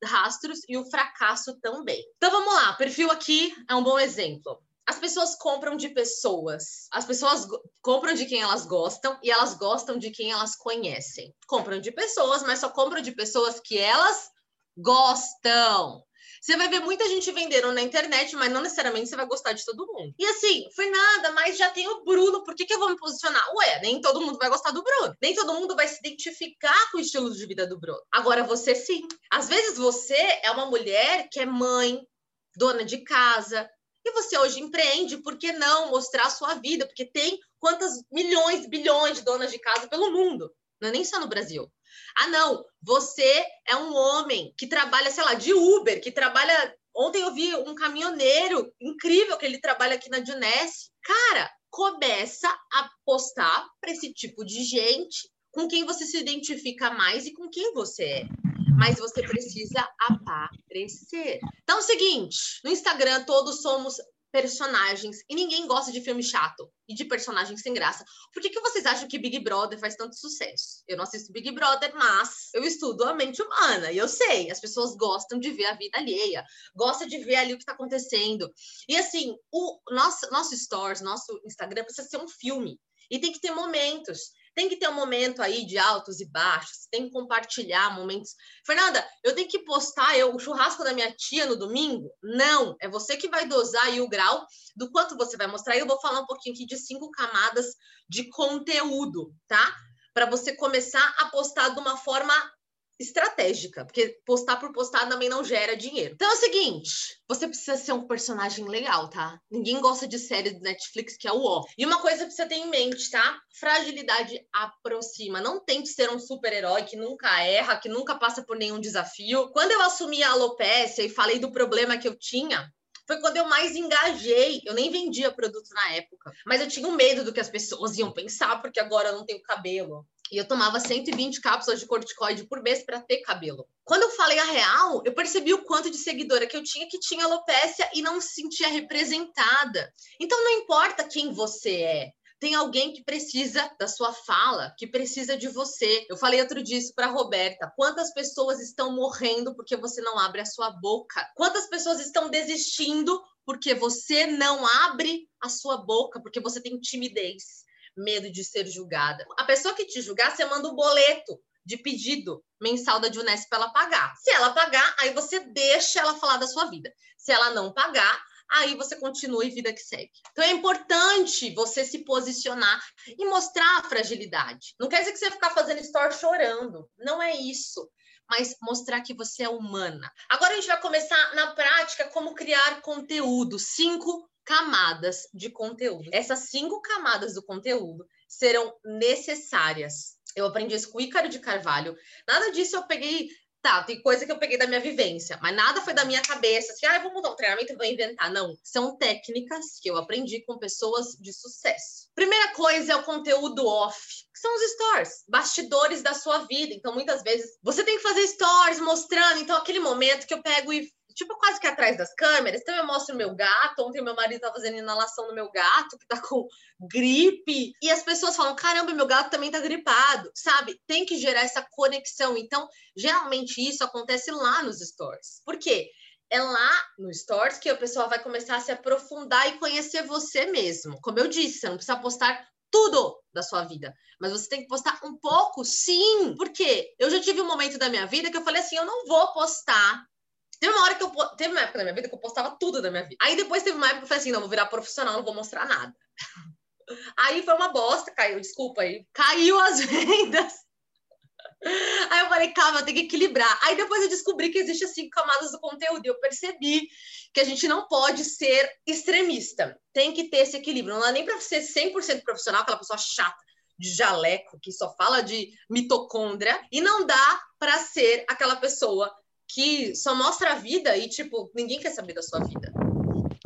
rastros e o fracasso também. Então vamos lá. Perfil aqui é um bom exemplo. As pessoas compram de pessoas. As pessoas compram de quem elas gostam e elas gostam de quem elas conhecem. Compram de pessoas, mas só compram de pessoas que elas gostam. Você vai ver muita gente vendendo na internet, mas não necessariamente você vai gostar de todo mundo. E assim, Fernanda, mas já tem o Bruno, por que, que eu vou me posicionar? Ué, nem todo mundo vai gostar do Bruno. Nem todo mundo vai se identificar com o estilo de vida do Bruno. Agora você sim. Às vezes você é uma mulher que é mãe, dona de casa, e você hoje empreende, por que não mostrar a sua vida? Porque tem quantas milhões, bilhões de donas de casa pelo mundo, não é nem só no Brasil. Ah, não, você é um homem que trabalha, sei lá, de Uber, que trabalha. Ontem eu vi um caminhoneiro incrível que ele trabalha aqui na Juness. Cara, começa a postar para esse tipo de gente com quem você se identifica mais e com quem você é. Mas você precisa aparecer. Então é o seguinte: no Instagram todos somos personagens e ninguém gosta de filme chato e de personagens sem graça. Por que, que vocês acham que Big Brother faz tanto sucesso? Eu não assisto Big Brother, mas eu estudo a mente humana e eu sei, as pessoas gostam de ver a vida alheia, gostam de ver ali o que está acontecendo. E assim, o nosso, nosso stories, nosso Instagram precisa ser um filme e tem que ter momentos. Tem que ter um momento aí de altos e baixos, tem que compartilhar momentos. Fernanda, eu tenho que postar eu, o churrasco da minha tia no domingo? Não, é você que vai dosar aí o grau do quanto você vai mostrar. Eu vou falar um pouquinho aqui de cinco camadas de conteúdo, tá? Para você começar a postar de uma forma estratégica, porque postar por postar também não gera dinheiro. Então é o seguinte, você precisa ser um personagem legal, tá? Ninguém gosta de série do Netflix que é o ó. E uma coisa que você tem em mente, tá? Fragilidade aproxima. Não tente ser um super-herói que nunca erra, que nunca passa por nenhum desafio. Quando eu assumi a alopecia e falei do problema que eu tinha, foi quando eu mais engajei. Eu nem vendia produto na época, mas eu tinha um medo do que as pessoas iam pensar, porque agora eu não tenho cabelo. E eu tomava 120 cápsulas de corticoide por mês para ter cabelo. Quando eu falei a real, eu percebi o quanto de seguidora que eu tinha que tinha alopecia e não se sentia representada. Então não importa quem você é, tem alguém que precisa da sua fala, que precisa de você. Eu falei outro dia isso para Roberta. Quantas pessoas estão morrendo porque você não abre a sua boca? Quantas pessoas estão desistindo porque você não abre a sua boca, porque você tem timidez? Medo de ser julgada. A pessoa que te julgar, você manda o um boleto de pedido mensal da Junesp para ela pagar. Se ela pagar, aí você deixa ela falar da sua vida. Se ela não pagar, aí você continua e vida que segue. Então é importante você se posicionar e mostrar a fragilidade. Não quer dizer que você ficar fazendo story chorando. Não é isso. mas mostrar que você é humana. Agora a gente vai começar na prática como criar conteúdo. Cinco camadas de conteúdo. Essas cinco camadas do conteúdo serão necessárias. Eu aprendi isso com o Ícaro de Carvalho. Nada disso eu peguei Tá, tem coisa que eu peguei da minha vivência, mas nada foi da minha cabeça. Assim, ah, vou mudar um treinamento vou inventar. Não. São técnicas que eu aprendi com pessoas de sucesso. Primeira coisa é o conteúdo off, que são os stories, bastidores da sua vida. Então, muitas vezes, você tem que fazer stories mostrando. Então, aquele momento que eu pego e tipo, quase que atrás das câmeras. Então eu mostro o meu gato. Ontem meu marido tá fazendo inalação no meu gato, que tá com gripe. E as pessoas falam: caramba, meu gato também tá gripado, sabe? Tem que gerar essa conexão. Então, geralmente isso acontece lá nos stories. Por quê? É lá no Stories que a pessoa vai começar a se aprofundar e conhecer você mesmo. Como eu disse, você não precisa postar tudo da sua vida. Mas você tem que postar um pouco, sim. Porque eu já tive um momento da minha vida que eu falei assim: eu não vou postar Teve uma hora que eu. Teve uma época da minha vida que eu postava tudo da minha vida. Aí depois teve uma época que eu falei assim: não, vou virar profissional, não vou mostrar nada. Aí foi uma bosta, caiu, desculpa aí. Caiu as vendas. Aí eu falei, calma, eu tenho que equilibrar. Aí depois eu descobri que existe cinco camadas do conteúdo. E eu percebi que a gente não pode ser extremista. Tem que ter esse equilíbrio. Não dá nem para ser 100% profissional, aquela pessoa chata, de jaleco, que só fala de mitocôndria. E não dá para ser aquela pessoa que só mostra a vida e, tipo, ninguém quer saber da sua vida.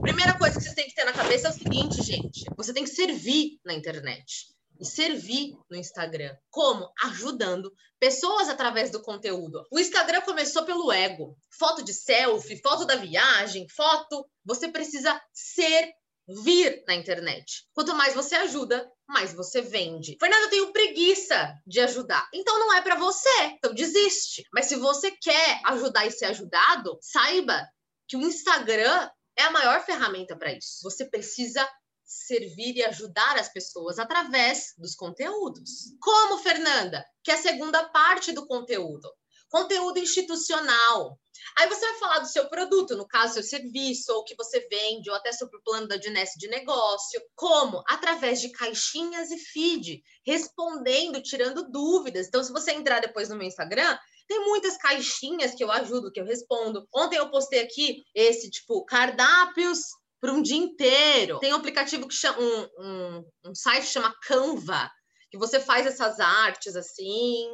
Primeira coisa que vocês têm que ter na cabeça é o seguinte, gente: você tem que servir na internet e servir no Instagram. Como? Ajudando pessoas através do conteúdo. O Instagram começou pelo ego. Foto de selfie, foto da viagem, foto. Você precisa ser vir na internet. Quanto mais você ajuda, mais você vende. Fernanda, eu tenho preguiça de ajudar. Então não é para você. Então desiste. Mas se você quer ajudar e ser ajudado, saiba que o Instagram é a maior ferramenta para isso. Você precisa servir e ajudar as pessoas através dos conteúdos. Como, Fernanda? Que é a segunda parte do conteúdo. Conteúdo institucional. Aí você vai falar do seu produto, no caso, seu serviço, ou que você vende, ou até sobre o plano da Diness de negócio. Como? Através de caixinhas e feed, respondendo, tirando dúvidas. Então, se você entrar depois no meu Instagram, tem muitas caixinhas que eu ajudo, que eu respondo. Ontem eu postei aqui esse, tipo, cardápios para um dia inteiro. Tem um aplicativo que chama, um, um, um site que chama Canva, que você faz essas artes assim.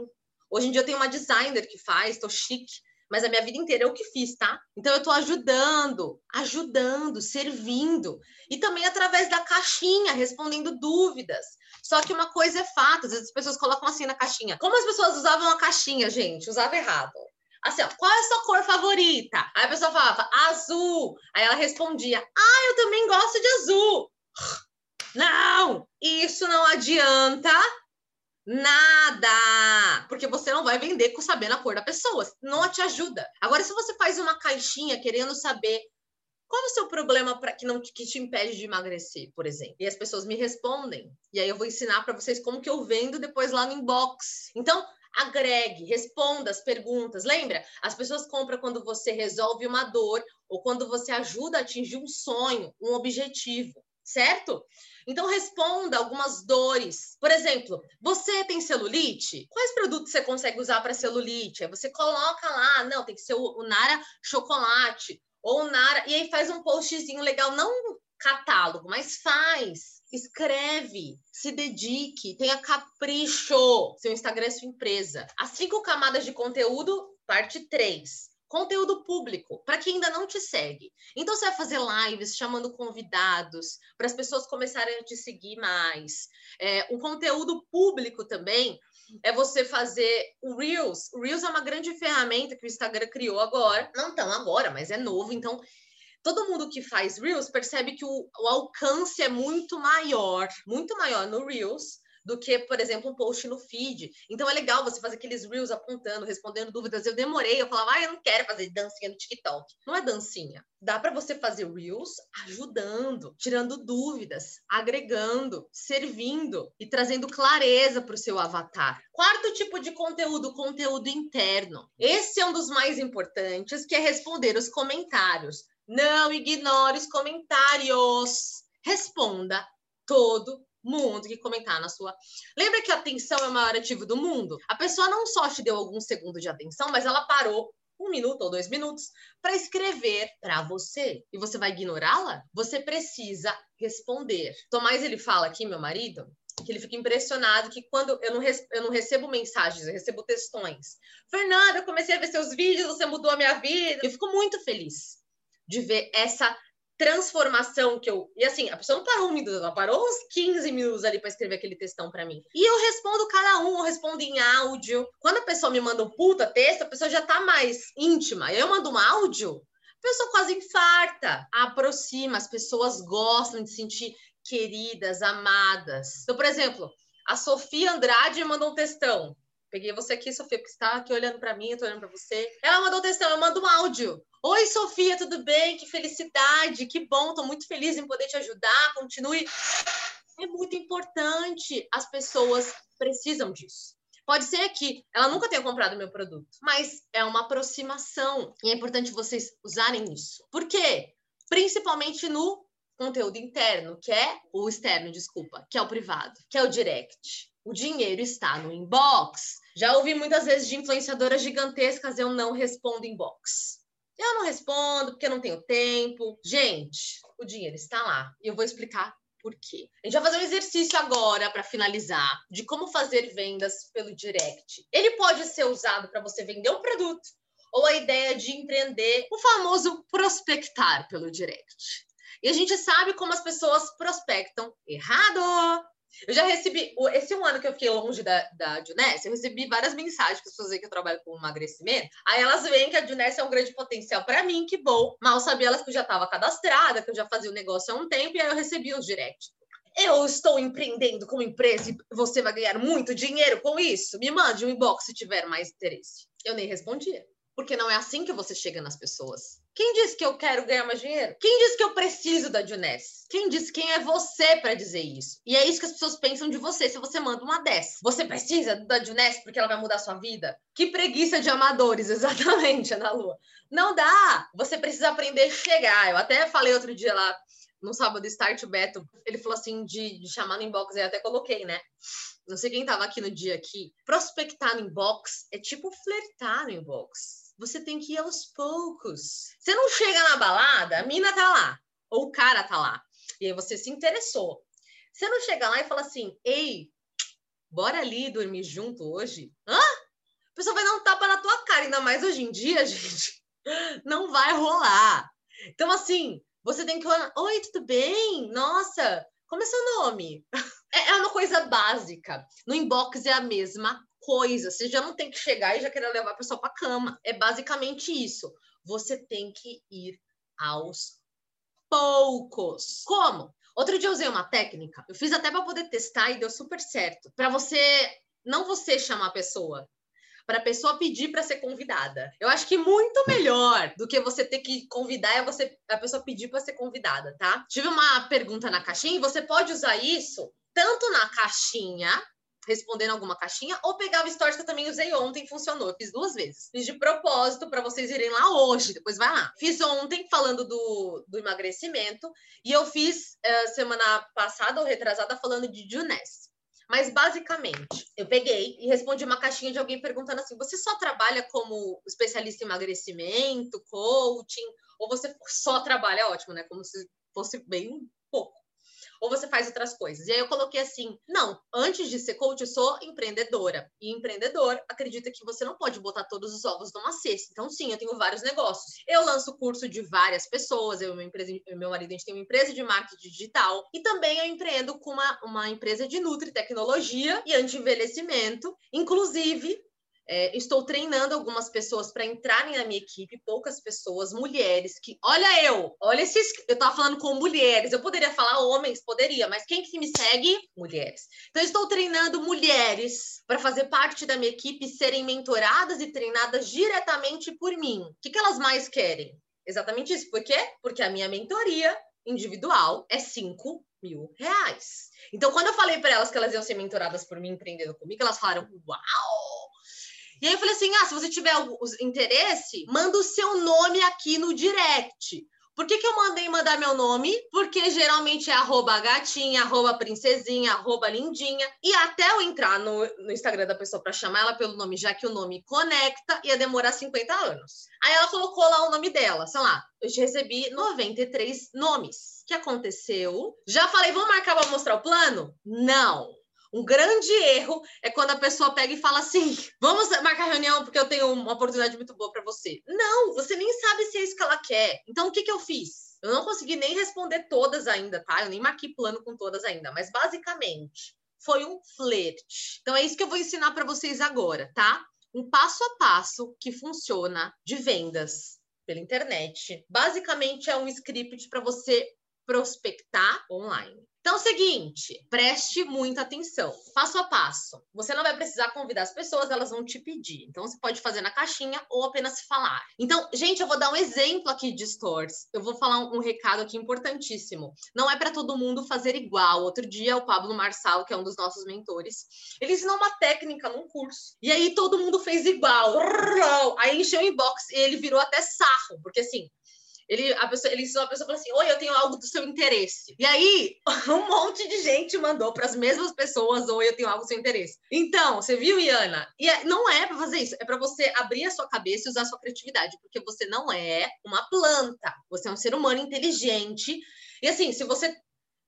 Hoje em dia eu tenho uma designer que faz, tô chique mas a minha vida inteira eu que fiz, tá? Então eu estou ajudando, ajudando, servindo. E também através da caixinha, respondendo dúvidas. Só que uma coisa é fato, às vezes as pessoas colocam assim na caixinha. Como as pessoas usavam a caixinha, gente? Usava errado. Assim, ó, qual é a sua cor favorita? Aí a pessoa falava, azul. Aí ela respondia, ah, eu também gosto de azul. Não, isso não adianta Nada! Porque você não vai vender com sabendo a cor da pessoa. Não te ajuda. Agora, se você faz uma caixinha querendo saber qual é o seu problema para que não que te impede de emagrecer, por exemplo, e as pessoas me respondem, e aí eu vou ensinar para vocês como que eu vendo depois lá no inbox. Então, agregue, responda as perguntas. Lembra? As pessoas compram quando você resolve uma dor ou quando você ajuda a atingir um sonho, um objetivo certo? Então responda algumas dores. Por exemplo, você tem celulite? Quais produtos você consegue usar para celulite? Aí você coloca lá, não, tem que ser o, Nara chocolate ou o Nara e aí faz um postzinho legal, não catálogo, mas faz, escreve, se dedique, tenha capricho. Seu Instagram é sua empresa. As cinco camadas de conteúdo, parte 3 conteúdo público para quem ainda não te segue. Então você vai fazer lives chamando convidados para as pessoas começarem a te seguir mais. É, um conteúdo público também é você fazer o Reels. O Reels é uma grande ferramenta que o Instagram criou agora, não tão agora, mas é novo. Então todo mundo que faz Reels percebe que o, o alcance é muito maior, muito maior no Reels do que, por exemplo, um post no feed. Então é legal você fazer aqueles reels apontando, respondendo dúvidas. Eu demorei, eu falava, ah, eu não quero fazer dancinha no TikTok. Não é dancinha. Dá para você fazer reels ajudando, tirando dúvidas, agregando, servindo e trazendo clareza para o seu avatar. Quarto tipo de conteúdo, conteúdo interno. Esse é um dos mais importantes, que é responder os comentários. Não ignore os comentários. Responda todo mundo que comentar na sua. Lembra que a atenção é o maior ativo do mundo? A pessoa não só te deu alguns segundos de atenção, mas ela parou um minuto ou dois minutos para escrever para você. E você vai ignorá-la? Você precisa responder. Tomás ele fala aqui, meu marido, que ele fica impressionado que quando eu não, eu não recebo mensagens, eu recebo textões. Fernanda, eu comecei a ver seus vídeos, você mudou a minha vida. Eu fico muito feliz de ver essa transformação que eu. E assim, a pessoa não parou um minuto, ela parou uns 15 minutos ali para escrever aquele textão para mim. E eu respondo cada um, eu respondo em áudio. Quando a pessoa me manda um puta texto, a pessoa já tá mais íntima. Eu mando um áudio, a pessoa quase infarta. Aproxima, as pessoas gostam de sentir queridas, amadas. Então, por exemplo, a Sofia Andrade mandou um textão. Peguei você aqui, Sofia, porque você está aqui olhando para mim, eu tô olhando para você. Ela mandou textão, eu mando um áudio. Oi, Sofia, tudo bem? Que felicidade, que bom, estou muito feliz em poder te ajudar. Continue. É muito importante, as pessoas precisam disso. Pode ser que ela nunca tenha comprado meu produto, mas é uma aproximação e é importante vocês usarem isso. Por quê? Principalmente no conteúdo interno, que é o externo, desculpa, que é o privado, que é o direct. O dinheiro está no inbox. Já ouvi muitas vezes de influenciadoras gigantescas, eu não respondo inbox. Eu não respondo porque não tenho tempo. Gente, o dinheiro está lá. E eu vou explicar por quê. A gente vai fazer um exercício agora para finalizar de como fazer vendas pelo direct. Ele pode ser usado para você vender um produto ou a ideia de empreender, o famoso prospectar pelo direct. E a gente sabe como as pessoas prospectam errado. Eu já recebi, esse um ano que eu fiquei longe da, da Juness, eu recebi várias mensagens que as pessoas que eu trabalho com emagrecimento. Aí elas veem que a Juness é um grande potencial para mim, que bom. Mal sabia elas que eu já estava cadastrada, que eu já fazia o negócio há um tempo, e aí eu recebi os direct. Eu estou empreendendo como empresa e você vai ganhar muito dinheiro com isso? Me mande um inbox se tiver mais interesse. Eu nem respondia. Porque não é assim que você chega nas pessoas. Quem disse que eu quero ganhar mais dinheiro? Quem disse que eu preciso da Juness? Quem disse quem é você para dizer isso? E é isso que as pessoas pensam de você se você manda uma dessa. Você precisa da Juness porque ela vai mudar a sua vida? Que preguiça de amadores, exatamente, Ana Lua. Não dá. Você precisa aprender a chegar. Eu até falei outro dia lá no sábado Start Beto, ele falou assim de, de chamar no inbox, eu até coloquei, né? Não sei quem tava aqui no dia aqui. Prospectar no inbox é tipo flertar no inbox você tem que ir aos poucos. Você não chega na balada, a mina tá lá, ou o cara tá lá, e aí você se interessou. Você não chega lá e fala assim, ei, bora ali dormir junto hoje? Hã? A pessoa vai dar um tapa na tua cara, ainda mais hoje em dia, gente. Não vai rolar. Então, assim, você tem que olhar, oi, tudo bem? Nossa, como é seu nome? É, é uma coisa básica. No inbox é a mesma coisa. Você já não tem que chegar e já querer levar a pessoa para cama. É basicamente isso. Você tem que ir aos poucos. Como? Outro dia eu usei uma técnica. Eu fiz até para poder testar e deu super certo. Para você não você chamar a pessoa, para a pessoa pedir para ser convidada. Eu acho que muito melhor do que você ter que convidar é você a pessoa pedir para ser convidada, tá? Tive uma pergunta na caixinha e você pode usar isso tanto na caixinha respondendo alguma caixinha, ou pegava stories que eu também usei ontem, funcionou. Eu fiz duas vezes. Fiz de propósito para vocês irem lá hoje, depois vai lá. Fiz ontem falando do, do emagrecimento, e eu fiz uh, semana passada ou retrasada falando de Juness. Mas basicamente, eu peguei e respondi uma caixinha de alguém perguntando assim: você só trabalha como especialista em emagrecimento, coaching, ou você só trabalha, ótimo, né? Como se fosse bem pouco ou você faz outras coisas? E aí eu coloquei assim: não, antes de ser coach, eu sou empreendedora. E empreendedor acredita que você não pode botar todos os ovos numa cesta. Então, sim, eu tenho vários negócios. Eu lanço curso de várias pessoas, eu e empresa, meu marido, a gente tem uma empresa de marketing digital. E também eu empreendo com uma, uma empresa de nutri tecnologia e anti-envelhecimento. Inclusive, é, estou treinando algumas pessoas para entrarem na minha equipe, poucas pessoas, mulheres, que. Olha eu! Olha esses. Eu estava falando com mulheres, eu poderia falar homens, poderia, mas quem que me segue? Mulheres. Então, estou treinando mulheres para fazer parte da minha equipe, serem mentoradas e treinadas diretamente por mim. O que, que elas mais querem? Exatamente isso. Por quê? Porque a minha mentoria individual é 5 mil reais. Então, quando eu falei para elas que elas iam ser mentoradas por mim, empreendendo comigo, elas falaram: Uau! E aí eu falei assim: ah, se você tiver interesse, manda o seu nome aqui no direct. Por que, que eu mandei mandar meu nome? Porque geralmente é arroba gatinha, arroba princesinha, arroba lindinha. E até eu entrar no, no Instagram da pessoa para chamar ela pelo nome, já que o nome conecta, ia demorar 50 anos. Aí ela colocou lá o nome dela, sei lá, eu recebi 93 nomes. O que aconteceu? Já falei, vamos marcar para mostrar o plano? Não. Um grande erro é quando a pessoa pega e fala assim: vamos marcar reunião porque eu tenho uma oportunidade muito boa para você. Não, você nem sabe se é isso que ela quer. Então, o que, que eu fiz? Eu não consegui nem responder todas ainda, tá? Eu nem marquei plano com todas ainda, mas basicamente foi um flerte. Então, é isso que eu vou ensinar para vocês agora, tá? Um passo a passo que funciona de vendas pela internet. Basicamente, é um script para você prospectar online. Então, seguinte, preste muita atenção. Passo a passo. Você não vai precisar convidar as pessoas, elas vão te pedir. Então, você pode fazer na caixinha ou apenas falar. Então, gente, eu vou dar um exemplo aqui de stores. Eu vou falar um, um recado aqui importantíssimo. Não é para todo mundo fazer igual. Outro dia, o Pablo Marçal, que é um dos nossos mentores, ele ensinou uma técnica num curso. E aí, todo mundo fez igual. Aí encheu o inbox e ele virou até sarro, porque assim, ele, a pessoa, ele ensinou a pessoa falou assim: Oi, eu tenho algo do seu interesse. E aí, um monte de gente mandou para as mesmas pessoas: Oi, eu tenho algo do seu interesse. Então, você viu, Iana? E é, não é para fazer isso, é para você abrir a sua cabeça e usar a sua criatividade, porque você não é uma planta, você é um ser humano inteligente. E assim, se você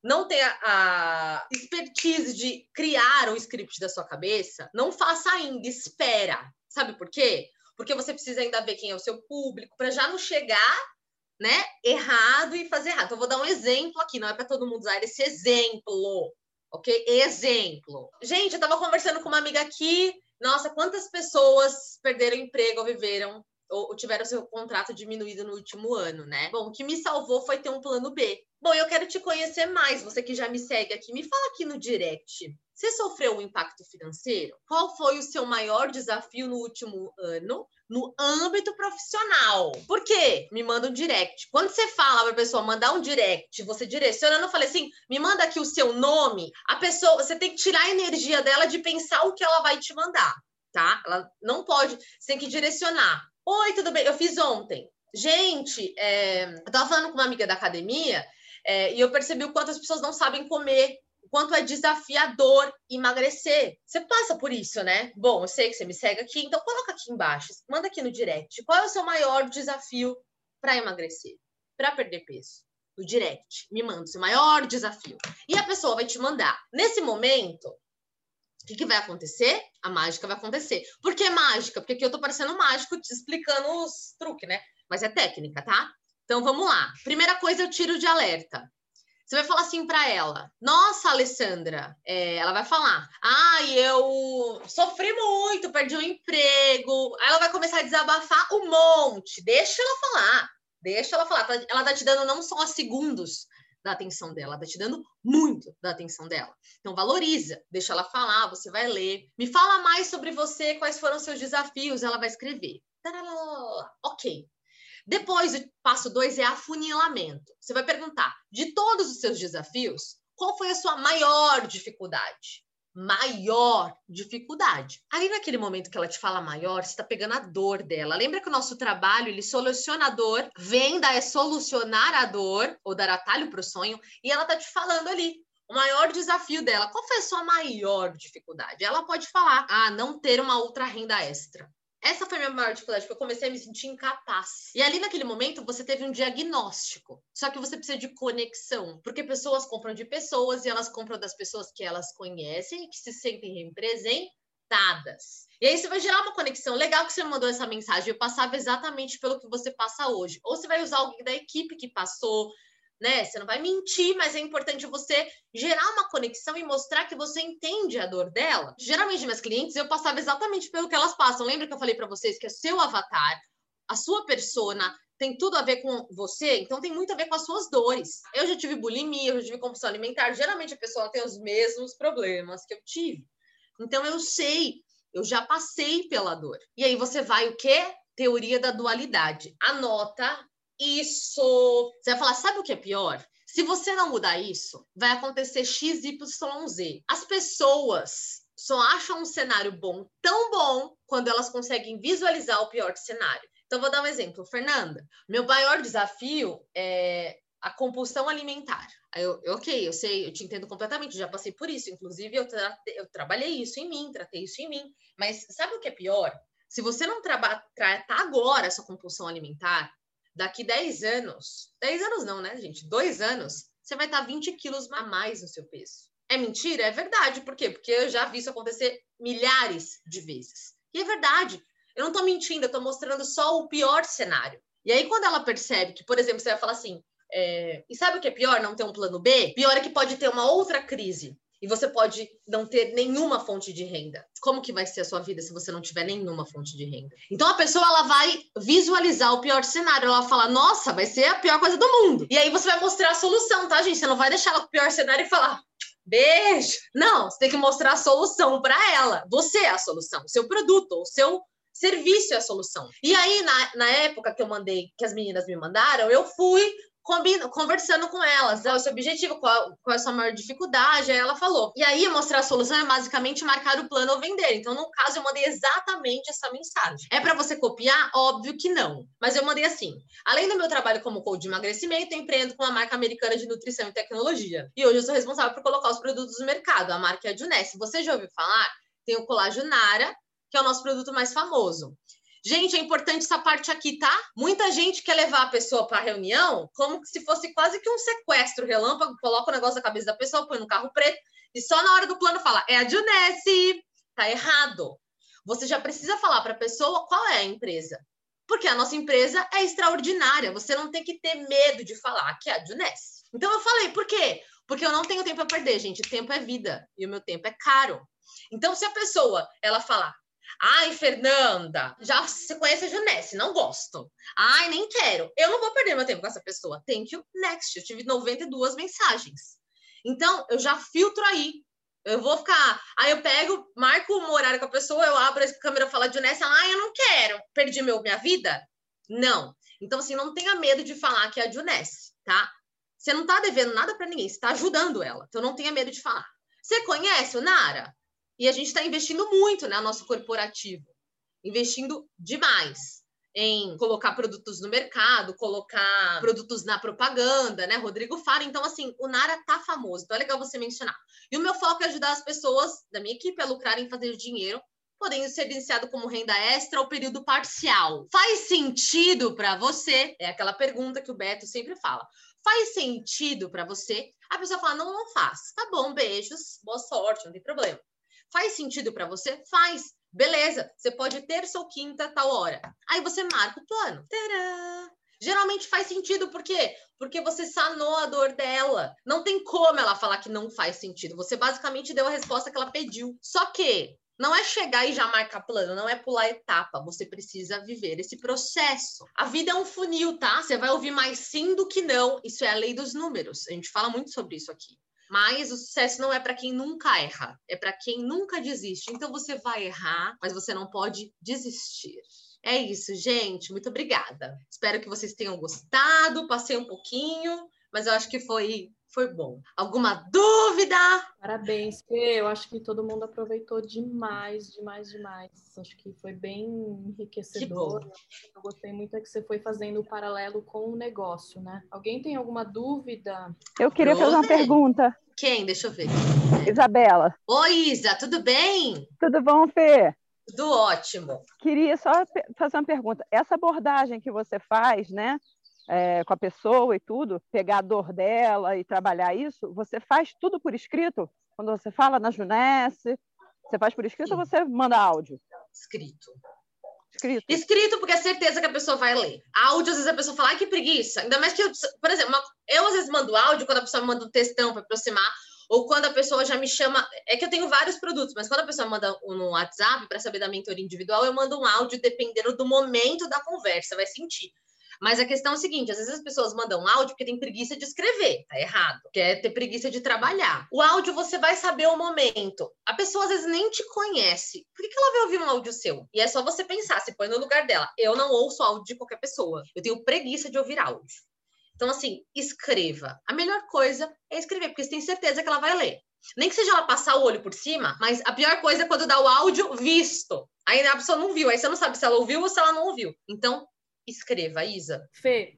não tem a, a expertise de criar o script da sua cabeça, não faça ainda, espera. Sabe por quê? Porque você precisa ainda ver quem é o seu público, para já não chegar né, errado e fazer errado. Então, eu vou dar um exemplo aqui, não é para todo mundo usar esse exemplo, ok? Exemplo. Gente, eu estava conversando com uma amiga aqui, nossa, quantas pessoas perderam emprego ou viveram ou tiveram seu contrato diminuído no último ano, né? Bom, o que me salvou foi ter um plano B. Bom, eu quero te conhecer mais, você que já me segue aqui, me fala aqui no direct. Você sofreu um impacto financeiro? Qual foi o seu maior desafio no último ano no âmbito profissional? Por quê? Me manda um direct. Quando você fala para a pessoa mandar um direct, você direciona, eu não falei assim, me manda aqui o seu nome. A pessoa, você tem que tirar a energia dela de pensar o que ela vai te mandar, tá? Ela não pode, você tem que direcionar. Oi, tudo bem? Eu fiz ontem. Gente, é, eu tava falando com uma amiga da academia é, e eu percebi o quanto as pessoas não sabem comer quanto é desafiador emagrecer. Você passa por isso, né? Bom, eu sei que você me segue aqui, então coloca aqui embaixo, manda aqui no direct. Qual é o seu maior desafio para emagrecer, para perder peso? No direct, me manda o seu maior desafio. E a pessoa vai te mandar. Nesse momento, o que, que, vai acontecer? A mágica vai acontecer. Por que mágica? Porque aqui eu tô parecendo mágico te explicando os truques, né? Mas é técnica, tá? Então vamos lá. Primeira coisa, eu tiro de alerta. Você vai falar assim para ela: Nossa, Alessandra, é, ela vai falar: Ai, eu sofri muito, perdi o um emprego. Aí ela vai começar a desabafar um monte. Deixa ela falar, deixa ela falar. Ela tá te dando não só segundos da atenção dela, ela tá te dando muito da atenção dela. Então valoriza, deixa ela falar, você vai ler. Me fala mais sobre você, quais foram seus desafios, ela vai escrever. Ok, depois, o passo dois é afunilamento. Você vai perguntar, de todos os seus desafios, qual foi a sua maior dificuldade? Maior dificuldade. Ali naquele momento que ela te fala maior, você está pegando a dor dela. Lembra que o nosso trabalho, ele soluciona a dor, venda é solucionar a dor, ou dar atalho para o sonho, e ela tá te falando ali, o maior desafio dela. Qual foi a sua maior dificuldade? Ela pode falar: ah, não ter uma outra renda extra. Essa foi a minha maior dificuldade, porque eu comecei a me sentir incapaz. E ali naquele momento você teve um diagnóstico. Só que você precisa de conexão, porque pessoas compram de pessoas e elas compram das pessoas que elas conhecem e que se sentem representadas. E aí você vai gerar uma conexão. Legal que você mandou essa mensagem. Eu passava exatamente pelo que você passa hoje. Ou você vai usar alguém da equipe que passou, né? Você não vai mentir, mas é importante você gerar uma conexão e mostrar que você entende a dor dela. Geralmente, minhas clientes, eu passava exatamente pelo que elas passam. Lembra que eu falei para vocês que é seu avatar, a sua persona tem tudo a ver com você, então tem muito a ver com as suas dores. Eu já tive bulimia, eu já tive compulsão alimentar. Geralmente a pessoa tem os mesmos problemas que eu tive. Então eu sei, eu já passei pela dor. E aí você vai o quê? Teoria da dualidade. Anota isso. Você vai falar, sabe o que é pior? Se você não mudar isso, vai acontecer X, Y, Z. As pessoas só acham um cenário bom tão bom quando elas conseguem visualizar o pior cenário. Então, vou dar um exemplo. Fernanda, meu maior desafio é a compulsão alimentar. Eu, eu, ok, eu sei, eu te entendo completamente, já passei por isso. Inclusive, eu, tra eu trabalhei isso em mim, tratei isso em mim. Mas sabe o que é pior? Se você não tratar agora essa compulsão alimentar, daqui 10 anos, 10 anos não, né, gente? Dois anos, você vai estar 20 quilos a mais no seu peso. É mentira? É verdade. Por quê? Porque eu já vi isso acontecer milhares de vezes. E é verdade. Eu não estou mentindo, eu estou mostrando só o pior cenário. E aí, quando ela percebe que, por exemplo, você vai falar assim, é, e sabe o que é pior? Não ter um plano B? Pior é que pode ter uma outra crise e você pode não ter nenhuma fonte de renda. Como que vai ser a sua vida se você não tiver nenhuma fonte de renda? Então a pessoa ela vai visualizar o pior cenário, ela vai falar: "Nossa, vai ser a pior coisa do mundo". E aí você vai mostrar a solução, tá, gente? Você não vai deixar ela com o pior cenário e falar: "Beijo". Não, você tem que mostrar a solução para ela. Você é a solução, o seu produto, o seu serviço é a solução. E aí, na, na época que eu mandei, que as meninas me mandaram, eu fui conversando com elas, é o seu objetivo, qual, qual é a sua maior dificuldade, aí ela falou. E aí, mostrar a solução é basicamente marcar o plano ou vender. Então, no caso, eu mandei exatamente essa mensagem. É para você copiar? Óbvio que não. Mas eu mandei assim: além do meu trabalho como coach de emagrecimento, eu empreendo com uma marca americana de nutrição e tecnologia. E hoje eu sou responsável por colocar os produtos no mercado. A marca é a Juness. Você já ouviu falar? Tem o colágeno Nara, que é o nosso produto mais famoso. Gente, é importante essa parte aqui, tá? Muita gente quer levar a pessoa para a reunião como se fosse quase que um sequestro relâmpago, coloca o negócio na cabeça da pessoa, põe no carro preto e só na hora do plano fala: "É a Junesse". Tá errado. Você já precisa falar para a pessoa qual é a empresa. Porque a nossa empresa é extraordinária, você não tem que ter medo de falar que é a Junesse. Então eu falei, por quê? Porque eu não tenho tempo a perder, gente. Tempo é vida e o meu tempo é caro. Então, se a pessoa ela falar, Ai, Fernanda, já você conhece a Junesse, não gosto. Ai, nem quero. Eu não vou perder meu tempo com essa pessoa. Thank you, next. Eu tive 92 mensagens. Então, eu já filtro aí. Eu vou ficar. Aí eu pego, marco um horário com a pessoa, eu abro a câmera e falo de Junesse, ela, ai, eu não quero. Perdi meu, minha vida? Não. Então, assim, não tenha medo de falar que é a Junesse, tá? Você não tá devendo nada para ninguém, você tá ajudando ela. Então, não tenha medo de falar. Você conhece o Nara? E a gente está investindo muito, né, nosso corporativo, investindo demais em colocar produtos no mercado, colocar produtos na propaganda, né? Rodrigo Fara. Então, assim, o Nara tá famoso, então é legal você mencionar. E o meu foco é ajudar as pessoas da minha equipe a lucrarem fazer dinheiro, podendo ser iniciado como renda extra ou período parcial. Faz sentido para você? É aquela pergunta que o Beto sempre fala. Faz sentido para você? A pessoa fala: não, não faz. Tá bom, beijos, boa sorte, não tem problema. Faz sentido para você? Faz. Beleza, você pode terça ou quinta, tal hora. Aí você marca o plano. Tadã! Geralmente faz sentido, por quê? Porque você sanou a dor dela. Não tem como ela falar que não faz sentido. Você basicamente deu a resposta que ela pediu. Só que não é chegar e já marcar plano, não é pular etapa. Você precisa viver esse processo. A vida é um funil, tá? Você vai ouvir mais sim do que não. Isso é a lei dos números. A gente fala muito sobre isso aqui. Mas o sucesso não é para quem nunca erra, é para quem nunca desiste. Então você vai errar, mas você não pode desistir. É isso, gente. Muito obrigada. Espero que vocês tenham gostado. Passei um pouquinho, mas eu acho que foi foi bom. Alguma dúvida? Parabéns, Fê. Eu acho que todo mundo aproveitou demais, demais, demais. Acho que foi bem enriquecedor. Eu gostei muito é que você foi fazendo o paralelo com o negócio, né? Alguém tem alguma dúvida? Eu queria fazer uma pergunta. Quem? Deixa eu ver. Isabela. Oi, Isa, tudo bem? Tudo bom, Fê? Tudo ótimo. Queria só fazer uma pergunta. Essa abordagem que você faz, né? É, com a pessoa e tudo, pegar a dor dela e trabalhar isso, você faz tudo por escrito? Quando você fala na Junesse, você faz por escrito Sim. ou você manda áudio? Escrito. Escrito. Escrito, porque é certeza que a pessoa vai ler. Áudio, às vezes a pessoa fala, ai, que preguiça. Ainda mais que eu, por exemplo, uma, eu às vezes mando áudio quando a pessoa me manda um textão para aproximar, ou quando a pessoa já me chama. É que eu tenho vários produtos, mas quando a pessoa manda um WhatsApp para saber da mentoria individual, eu mando um áudio dependendo do momento da conversa, vai sentir. Mas a questão é a seguinte: às vezes as pessoas mandam áudio porque tem preguiça de escrever, tá errado. Quer ter preguiça de trabalhar. O áudio você vai saber o momento. A pessoa às vezes nem te conhece. Por que, que ela vai ouvir um áudio seu? E é só você pensar, se põe no lugar dela. Eu não ouço áudio de qualquer pessoa. Eu tenho preguiça de ouvir áudio. Então, assim, escreva. A melhor coisa é escrever, porque você tem certeza que ela vai ler. Nem que seja ela passar o olho por cima, mas a pior coisa é quando dá o áudio visto. Aí a pessoa não viu, aí você não sabe se ela ouviu ou se ela não ouviu. Então, escreva, Isa. Fê,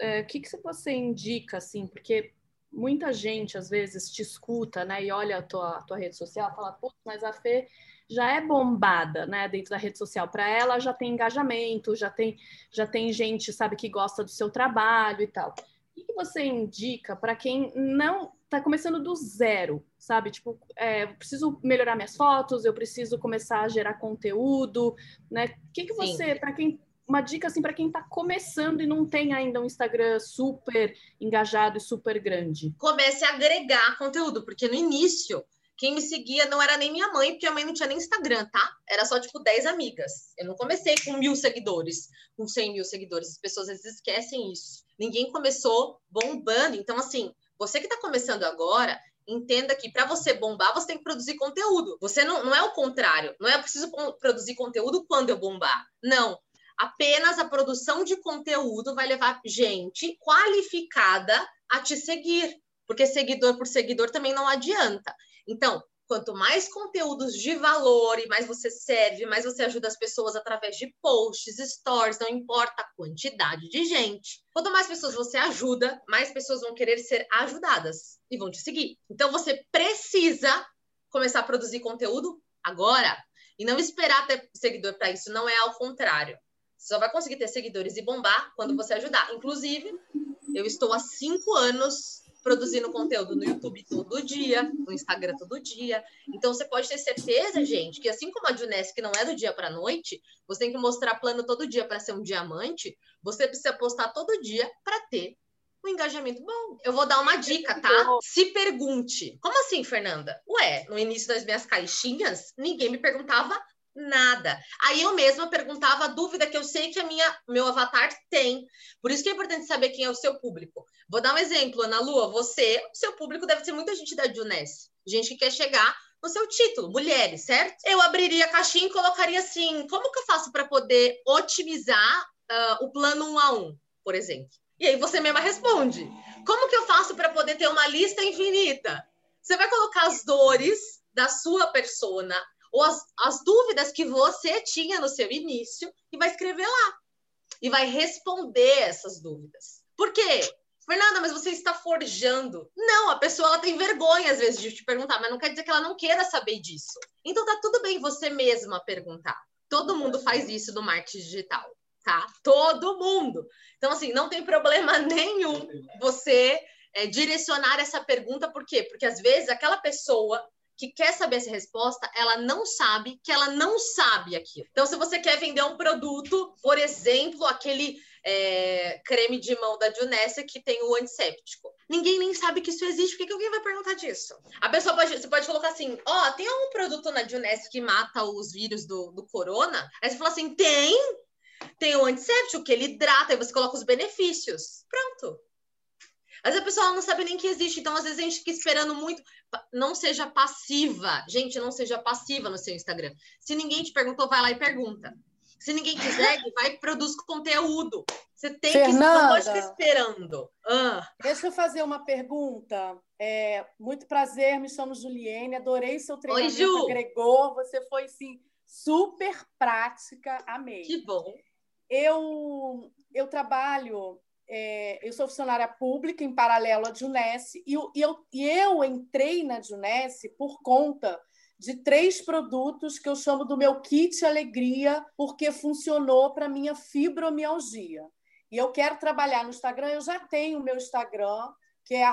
é, o que, que você indica, assim, porque muita gente às vezes te escuta, né, e olha a tua, tua rede social, fala, putz, mas a Fê já é bombada, né, dentro da rede social. Para ela já tem engajamento, já tem, já tem gente, sabe, que gosta do seu trabalho e tal. O que você indica para quem não está começando do zero, sabe? Tipo, é, eu preciso melhorar minhas fotos, eu preciso começar a gerar conteúdo, né? O que, que você, para quem uma dica assim para quem está começando e não tem ainda um Instagram super engajado e super grande? Comece a agregar conteúdo, porque no início quem me seguia não era nem minha mãe, porque a mãe não tinha nem Instagram, tá? Era só, tipo, 10 amigas. Eu não comecei com mil seguidores, com 100 mil seguidores. As pessoas às vezes esquecem isso. Ninguém começou bombando. Então, assim, você que está começando agora, entenda que para você bombar, você tem que produzir conteúdo. Você não, não é o contrário. Não é preciso produzir conteúdo quando eu bombar. Não. Apenas a produção de conteúdo vai levar gente qualificada a te seguir. Porque seguidor por seguidor também não adianta. Então, quanto mais conteúdos de valor e mais você serve, mais você ajuda as pessoas através de posts, stories, não importa a quantidade de gente. Quanto mais pessoas você ajuda, mais pessoas vão querer ser ajudadas e vão te seguir. Então você precisa começar a produzir conteúdo agora e não esperar ter seguidor para isso, não é ao contrário. Você só vai conseguir ter seguidores e bombar quando você ajudar. Inclusive, eu estou há cinco anos produzindo conteúdo no YouTube todo dia, no Instagram todo dia. Então você pode ter certeza, gente, que assim como a Juness, que não é do dia para noite, você tem que mostrar plano todo dia para ser um diamante, você precisa postar todo dia para ter um engajamento bom. Eu vou dar uma dica, tá? Se pergunte. Como assim, Fernanda? Ué, no início das minhas caixinhas, ninguém me perguntava nada. Aí eu mesma perguntava a dúvida que eu sei que a minha meu avatar tem. Por isso que é importante saber quem é o seu público. Vou dar um exemplo, Ana Lua, você, o seu público deve ser muita gente da Juness, gente que quer chegar no seu título, mulheres, certo? Eu abriria a caixinha e colocaria assim: como que eu faço para poder otimizar uh, o plano um a um, por exemplo? E aí você mesma responde: como que eu faço para poder ter uma lista infinita? Você vai colocar as dores da sua persona, ou as, as dúvidas que você tinha no seu início e vai escrever lá. E vai responder essas dúvidas. Por quê? Fernanda, mas você está forjando. Não, a pessoa ela tem vergonha às vezes de te perguntar, mas não quer dizer que ela não queira saber disso. Então tá tudo bem você mesma perguntar. Todo mundo faz isso no marketing digital, tá? Todo mundo. Então assim, não tem problema nenhum você é, direcionar essa pergunta, por quê? Porque às vezes aquela pessoa que quer saber essa resposta, ela não sabe que ela não sabe aquilo. Então, se você quer vender um produto, por exemplo, aquele é, creme de mão da Junessia que tem o antisséptico. Ninguém nem sabe que isso existe, por que alguém vai perguntar disso? A pessoa pode, você pode colocar assim, ó, oh, tem algum produto na Junessia que mata os vírus do, do corona? Aí você fala assim, tem? Tem o antisséptico que ele hidrata, aí você coloca os benefícios. Pronto. Às vezes a pessoa não sabe nem que existe, então às vezes a gente fica esperando muito. Não seja passiva. Gente, não seja passiva no seu Instagram. Se ninguém te perguntou, vai lá e pergunta. Se ninguém te segue, vai e produz conteúdo. Você tem Fernanda, que não esperando. Ah. Deixa eu fazer uma pergunta. É, muito prazer, me chamo Juliene, adorei seu treinamento, Oi, Ju. agregou, você foi sim super prática, amei. Que bom. Eu eu trabalho é, eu sou funcionária pública em paralelo à Junesse e eu, e eu, e eu entrei na Junesse por conta de três produtos que eu chamo do meu kit alegria, porque funcionou para minha fibromialgia. E eu quero trabalhar no Instagram, eu já tenho o meu Instagram, que é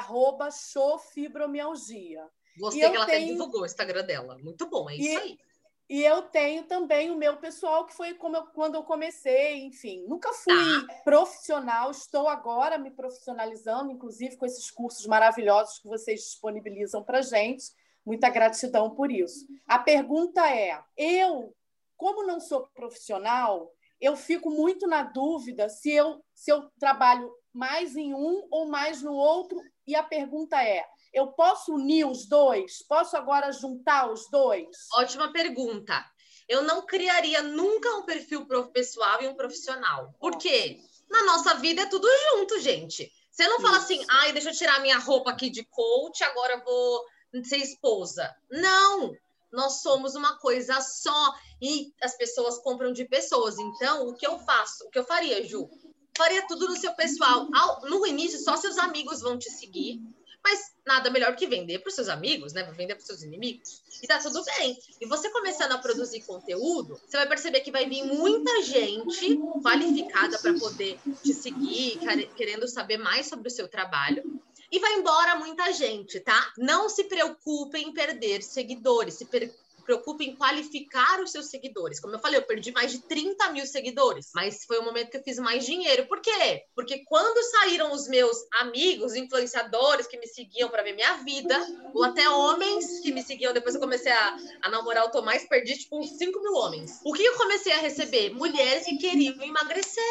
@showfibromialgia. Gostei que ela tenho... até divulgou o Instagram dela. Muito bom, é isso aí. E eu tenho também o meu pessoal, que foi como eu, quando eu comecei, enfim. Nunca fui tá. profissional, estou agora me profissionalizando, inclusive com esses cursos maravilhosos que vocês disponibilizam para gente. Muita gratidão por isso. A pergunta é: eu, como não sou profissional, eu fico muito na dúvida se eu, se eu trabalho mais em um ou mais no outro. E a pergunta é: eu posso unir os dois? Posso agora juntar os dois? Ótima pergunta. Eu não criaria nunca um perfil pessoal e um profissional. Por quê? Na nossa vida é tudo junto, gente. Você não fala assim, ai, deixa eu tirar minha roupa aqui de coach, agora eu vou ser esposa. Não! nós somos uma coisa só e as pessoas compram de pessoas. Então, o que eu faço? O que eu faria, Ju? Faria tudo no seu pessoal. no início, só seus amigos vão te seguir mas nada melhor que vender para os seus amigos, né? Vender para os seus inimigos. E tá tudo bem. E você começando a produzir conteúdo, você vai perceber que vai vir muita gente qualificada para poder te seguir, querendo saber mais sobre o seu trabalho. E vai embora muita gente, tá? Não se preocupem em perder seguidores, se per preocupe em qualificar os seus seguidores. Como eu falei, eu perdi mais de 30 mil seguidores, mas foi o momento que eu fiz mais dinheiro. Por quê? Porque quando saíram os meus amigos, influenciadores que me seguiam para ver minha vida, ou até homens que me seguiam, depois eu comecei a, a namorar o Tomás, perdi tipo uns 5 mil homens. O que eu comecei a receber? Mulheres que queriam emagrecer.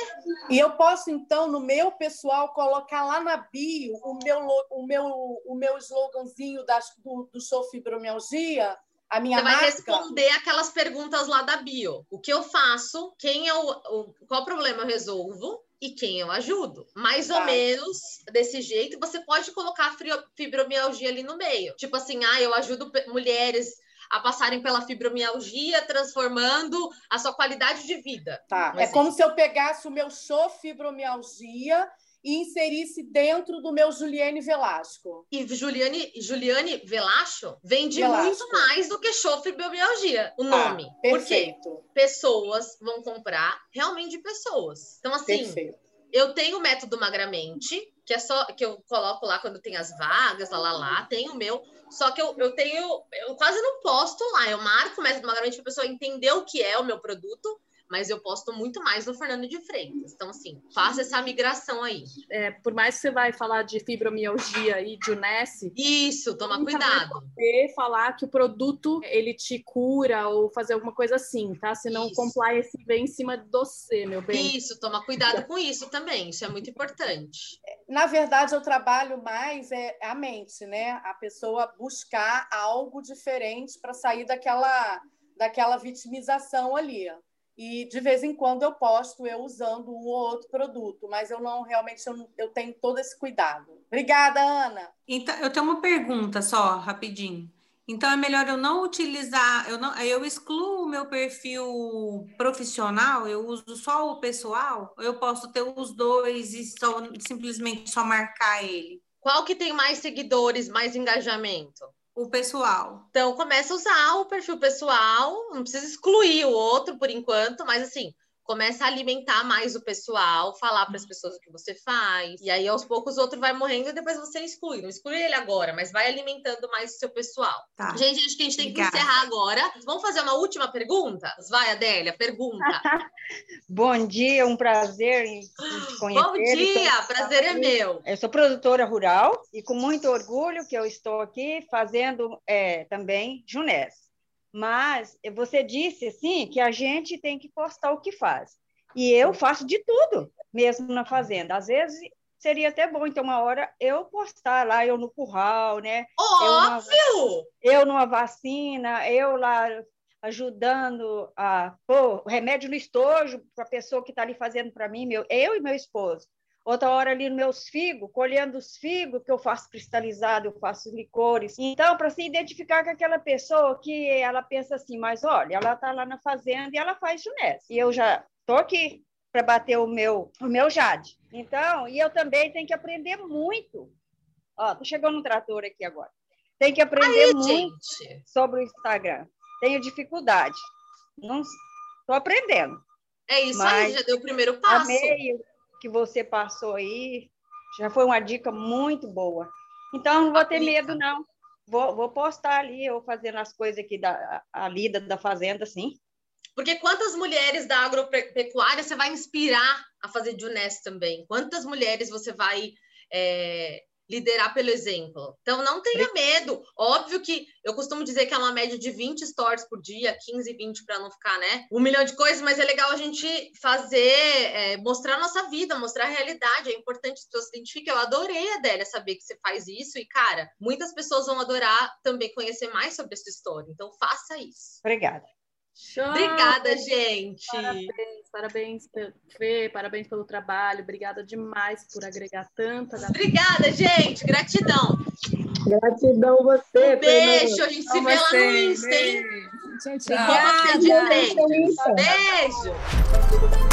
E eu posso, então, no meu pessoal, colocar lá na bio o meu, o meu, o meu sloganzinho das, do, do show Fibromialgia? A minha Você vai responder aquelas perguntas lá da bio. O que eu faço? Quem é o, o qual problema eu resolvo? E quem eu ajudo. Mais tá. ou menos desse jeito, você pode colocar a fibromialgia ali no meio. Tipo assim, ah, eu ajudo mulheres a passarem pela fibromialgia, transformando a sua qualidade de vida. Tá. É como se eu pegasse o meu show fibromialgia e inserisse dentro do meu Juliane Velasco. E Juliane, Juliane Velasco vende Velasco. muito mais do que show fibromialgia, o tá, nome. Ah, perfeito. Porque pessoas vão comprar realmente pessoas. Então, assim, perfeito. eu tenho o método Magramente, que é só que eu coloco lá quando tem as vagas, lá, lá, lá, tem o meu. Só que eu, eu tenho, eu quase não posto lá. Eu marco o método Magramente para a pessoa entender o que é o meu produto mas eu posto muito mais no Fernando de Freitas. Então, assim, faça essa migração aí. É, por mais que você vai falar de fibromialgia e de UNES... Isso, toma cuidado. Você falar que o produto, ele te cura ou fazer alguma coisa assim, tá? Senão isso. o compliance vem em cima de você, meu bem. Isso, toma cuidado com isso também. Isso é muito importante. Na verdade, eu trabalho mais é a mente, né? A pessoa buscar algo diferente para sair daquela daquela vitimização ali e de vez em quando eu posto eu usando um ou outro produto, mas eu não realmente eu, eu tenho todo esse cuidado. Obrigada, Ana. Então, eu tenho uma pergunta só, rapidinho. Então é melhor eu não utilizar, eu não, eu excluo o meu perfil profissional, eu uso só o pessoal, ou eu posso ter os dois e só, simplesmente só marcar ele? Qual que tem mais seguidores, mais engajamento? O pessoal. Então, começa a usar o perfil pessoal, não precisa excluir o outro por enquanto, mas assim, começa a alimentar mais o pessoal, falar para as pessoas o que você faz. E aí, aos poucos, o outro vai morrendo e depois você exclui. Não exclui ele agora, mas vai alimentando mais o seu pessoal. Tá. Gente, acho que a gente tem Obrigada. que encerrar agora. Vamos fazer uma última pergunta? Vai, Adélia, pergunta. Bom dia, um prazer em te conhecer. Bom dia, prazer é meu. Eu sou produtora rural e com muito orgulho que eu estou aqui fazendo é, também Junés. Mas você disse assim que a gente tem que postar o que faz. E eu faço de tudo, mesmo na fazenda. Às vezes seria até bom, então, uma hora eu postar lá, eu no curral, né? Óbvio! Eu, eu numa vacina, eu lá ajudando a pôr remédio no estojo para a pessoa que está ali fazendo para mim, meu, eu e meu esposo outra hora ali nos meus figos, colhendo os figos, que eu faço cristalizado, eu faço licores. Então, para se identificar com aquela pessoa que ela pensa assim, mas olha, ela está lá na fazenda e ela faz junés. E eu já estou aqui para bater o meu, o meu jade. Então, e eu também tenho que aprender muito. Ó, tô chegando no trator aqui agora. Tem que aprender Aí, muito gente. sobre o Instagram. Tenho dificuldade. Não estou aprendendo. É isso aí, já deu o primeiro passo. Amei que você passou aí. Já foi uma dica muito boa. Então, não vou ter medo, não. Vou, vou postar ali, eu fazendo as coisas aqui da a lida da fazenda, sim. Porque quantas mulheres da agropecuária você vai inspirar a fazer de Unesco também? Quantas mulheres você vai é, liderar pelo exemplo. Então, não tenha medo. Óbvio que eu costumo dizer que é uma média de 20 stories por dia, 15, 20 para não ficar, né? Um milhão de coisas, mas é legal a gente fazer, é, mostrar a nossa vida, mostrar a realidade. É importante que as pessoas se identifiquem. Eu adorei, Adélia, saber que você faz isso. E, cara, muitas pessoas vão adorar também conhecer mais sobre essa história. Então, faça isso. Obrigada. Show! Obrigada, gente. Parabéns, parabéns, Fê, parabéns pelo trabalho. Obrigada demais por agregar tanta. Obrigada, gente. Gratidão. Gratidão você. Um beijo, a gente se vê lá no Insta, hein? Tchau, tchau. Beijo.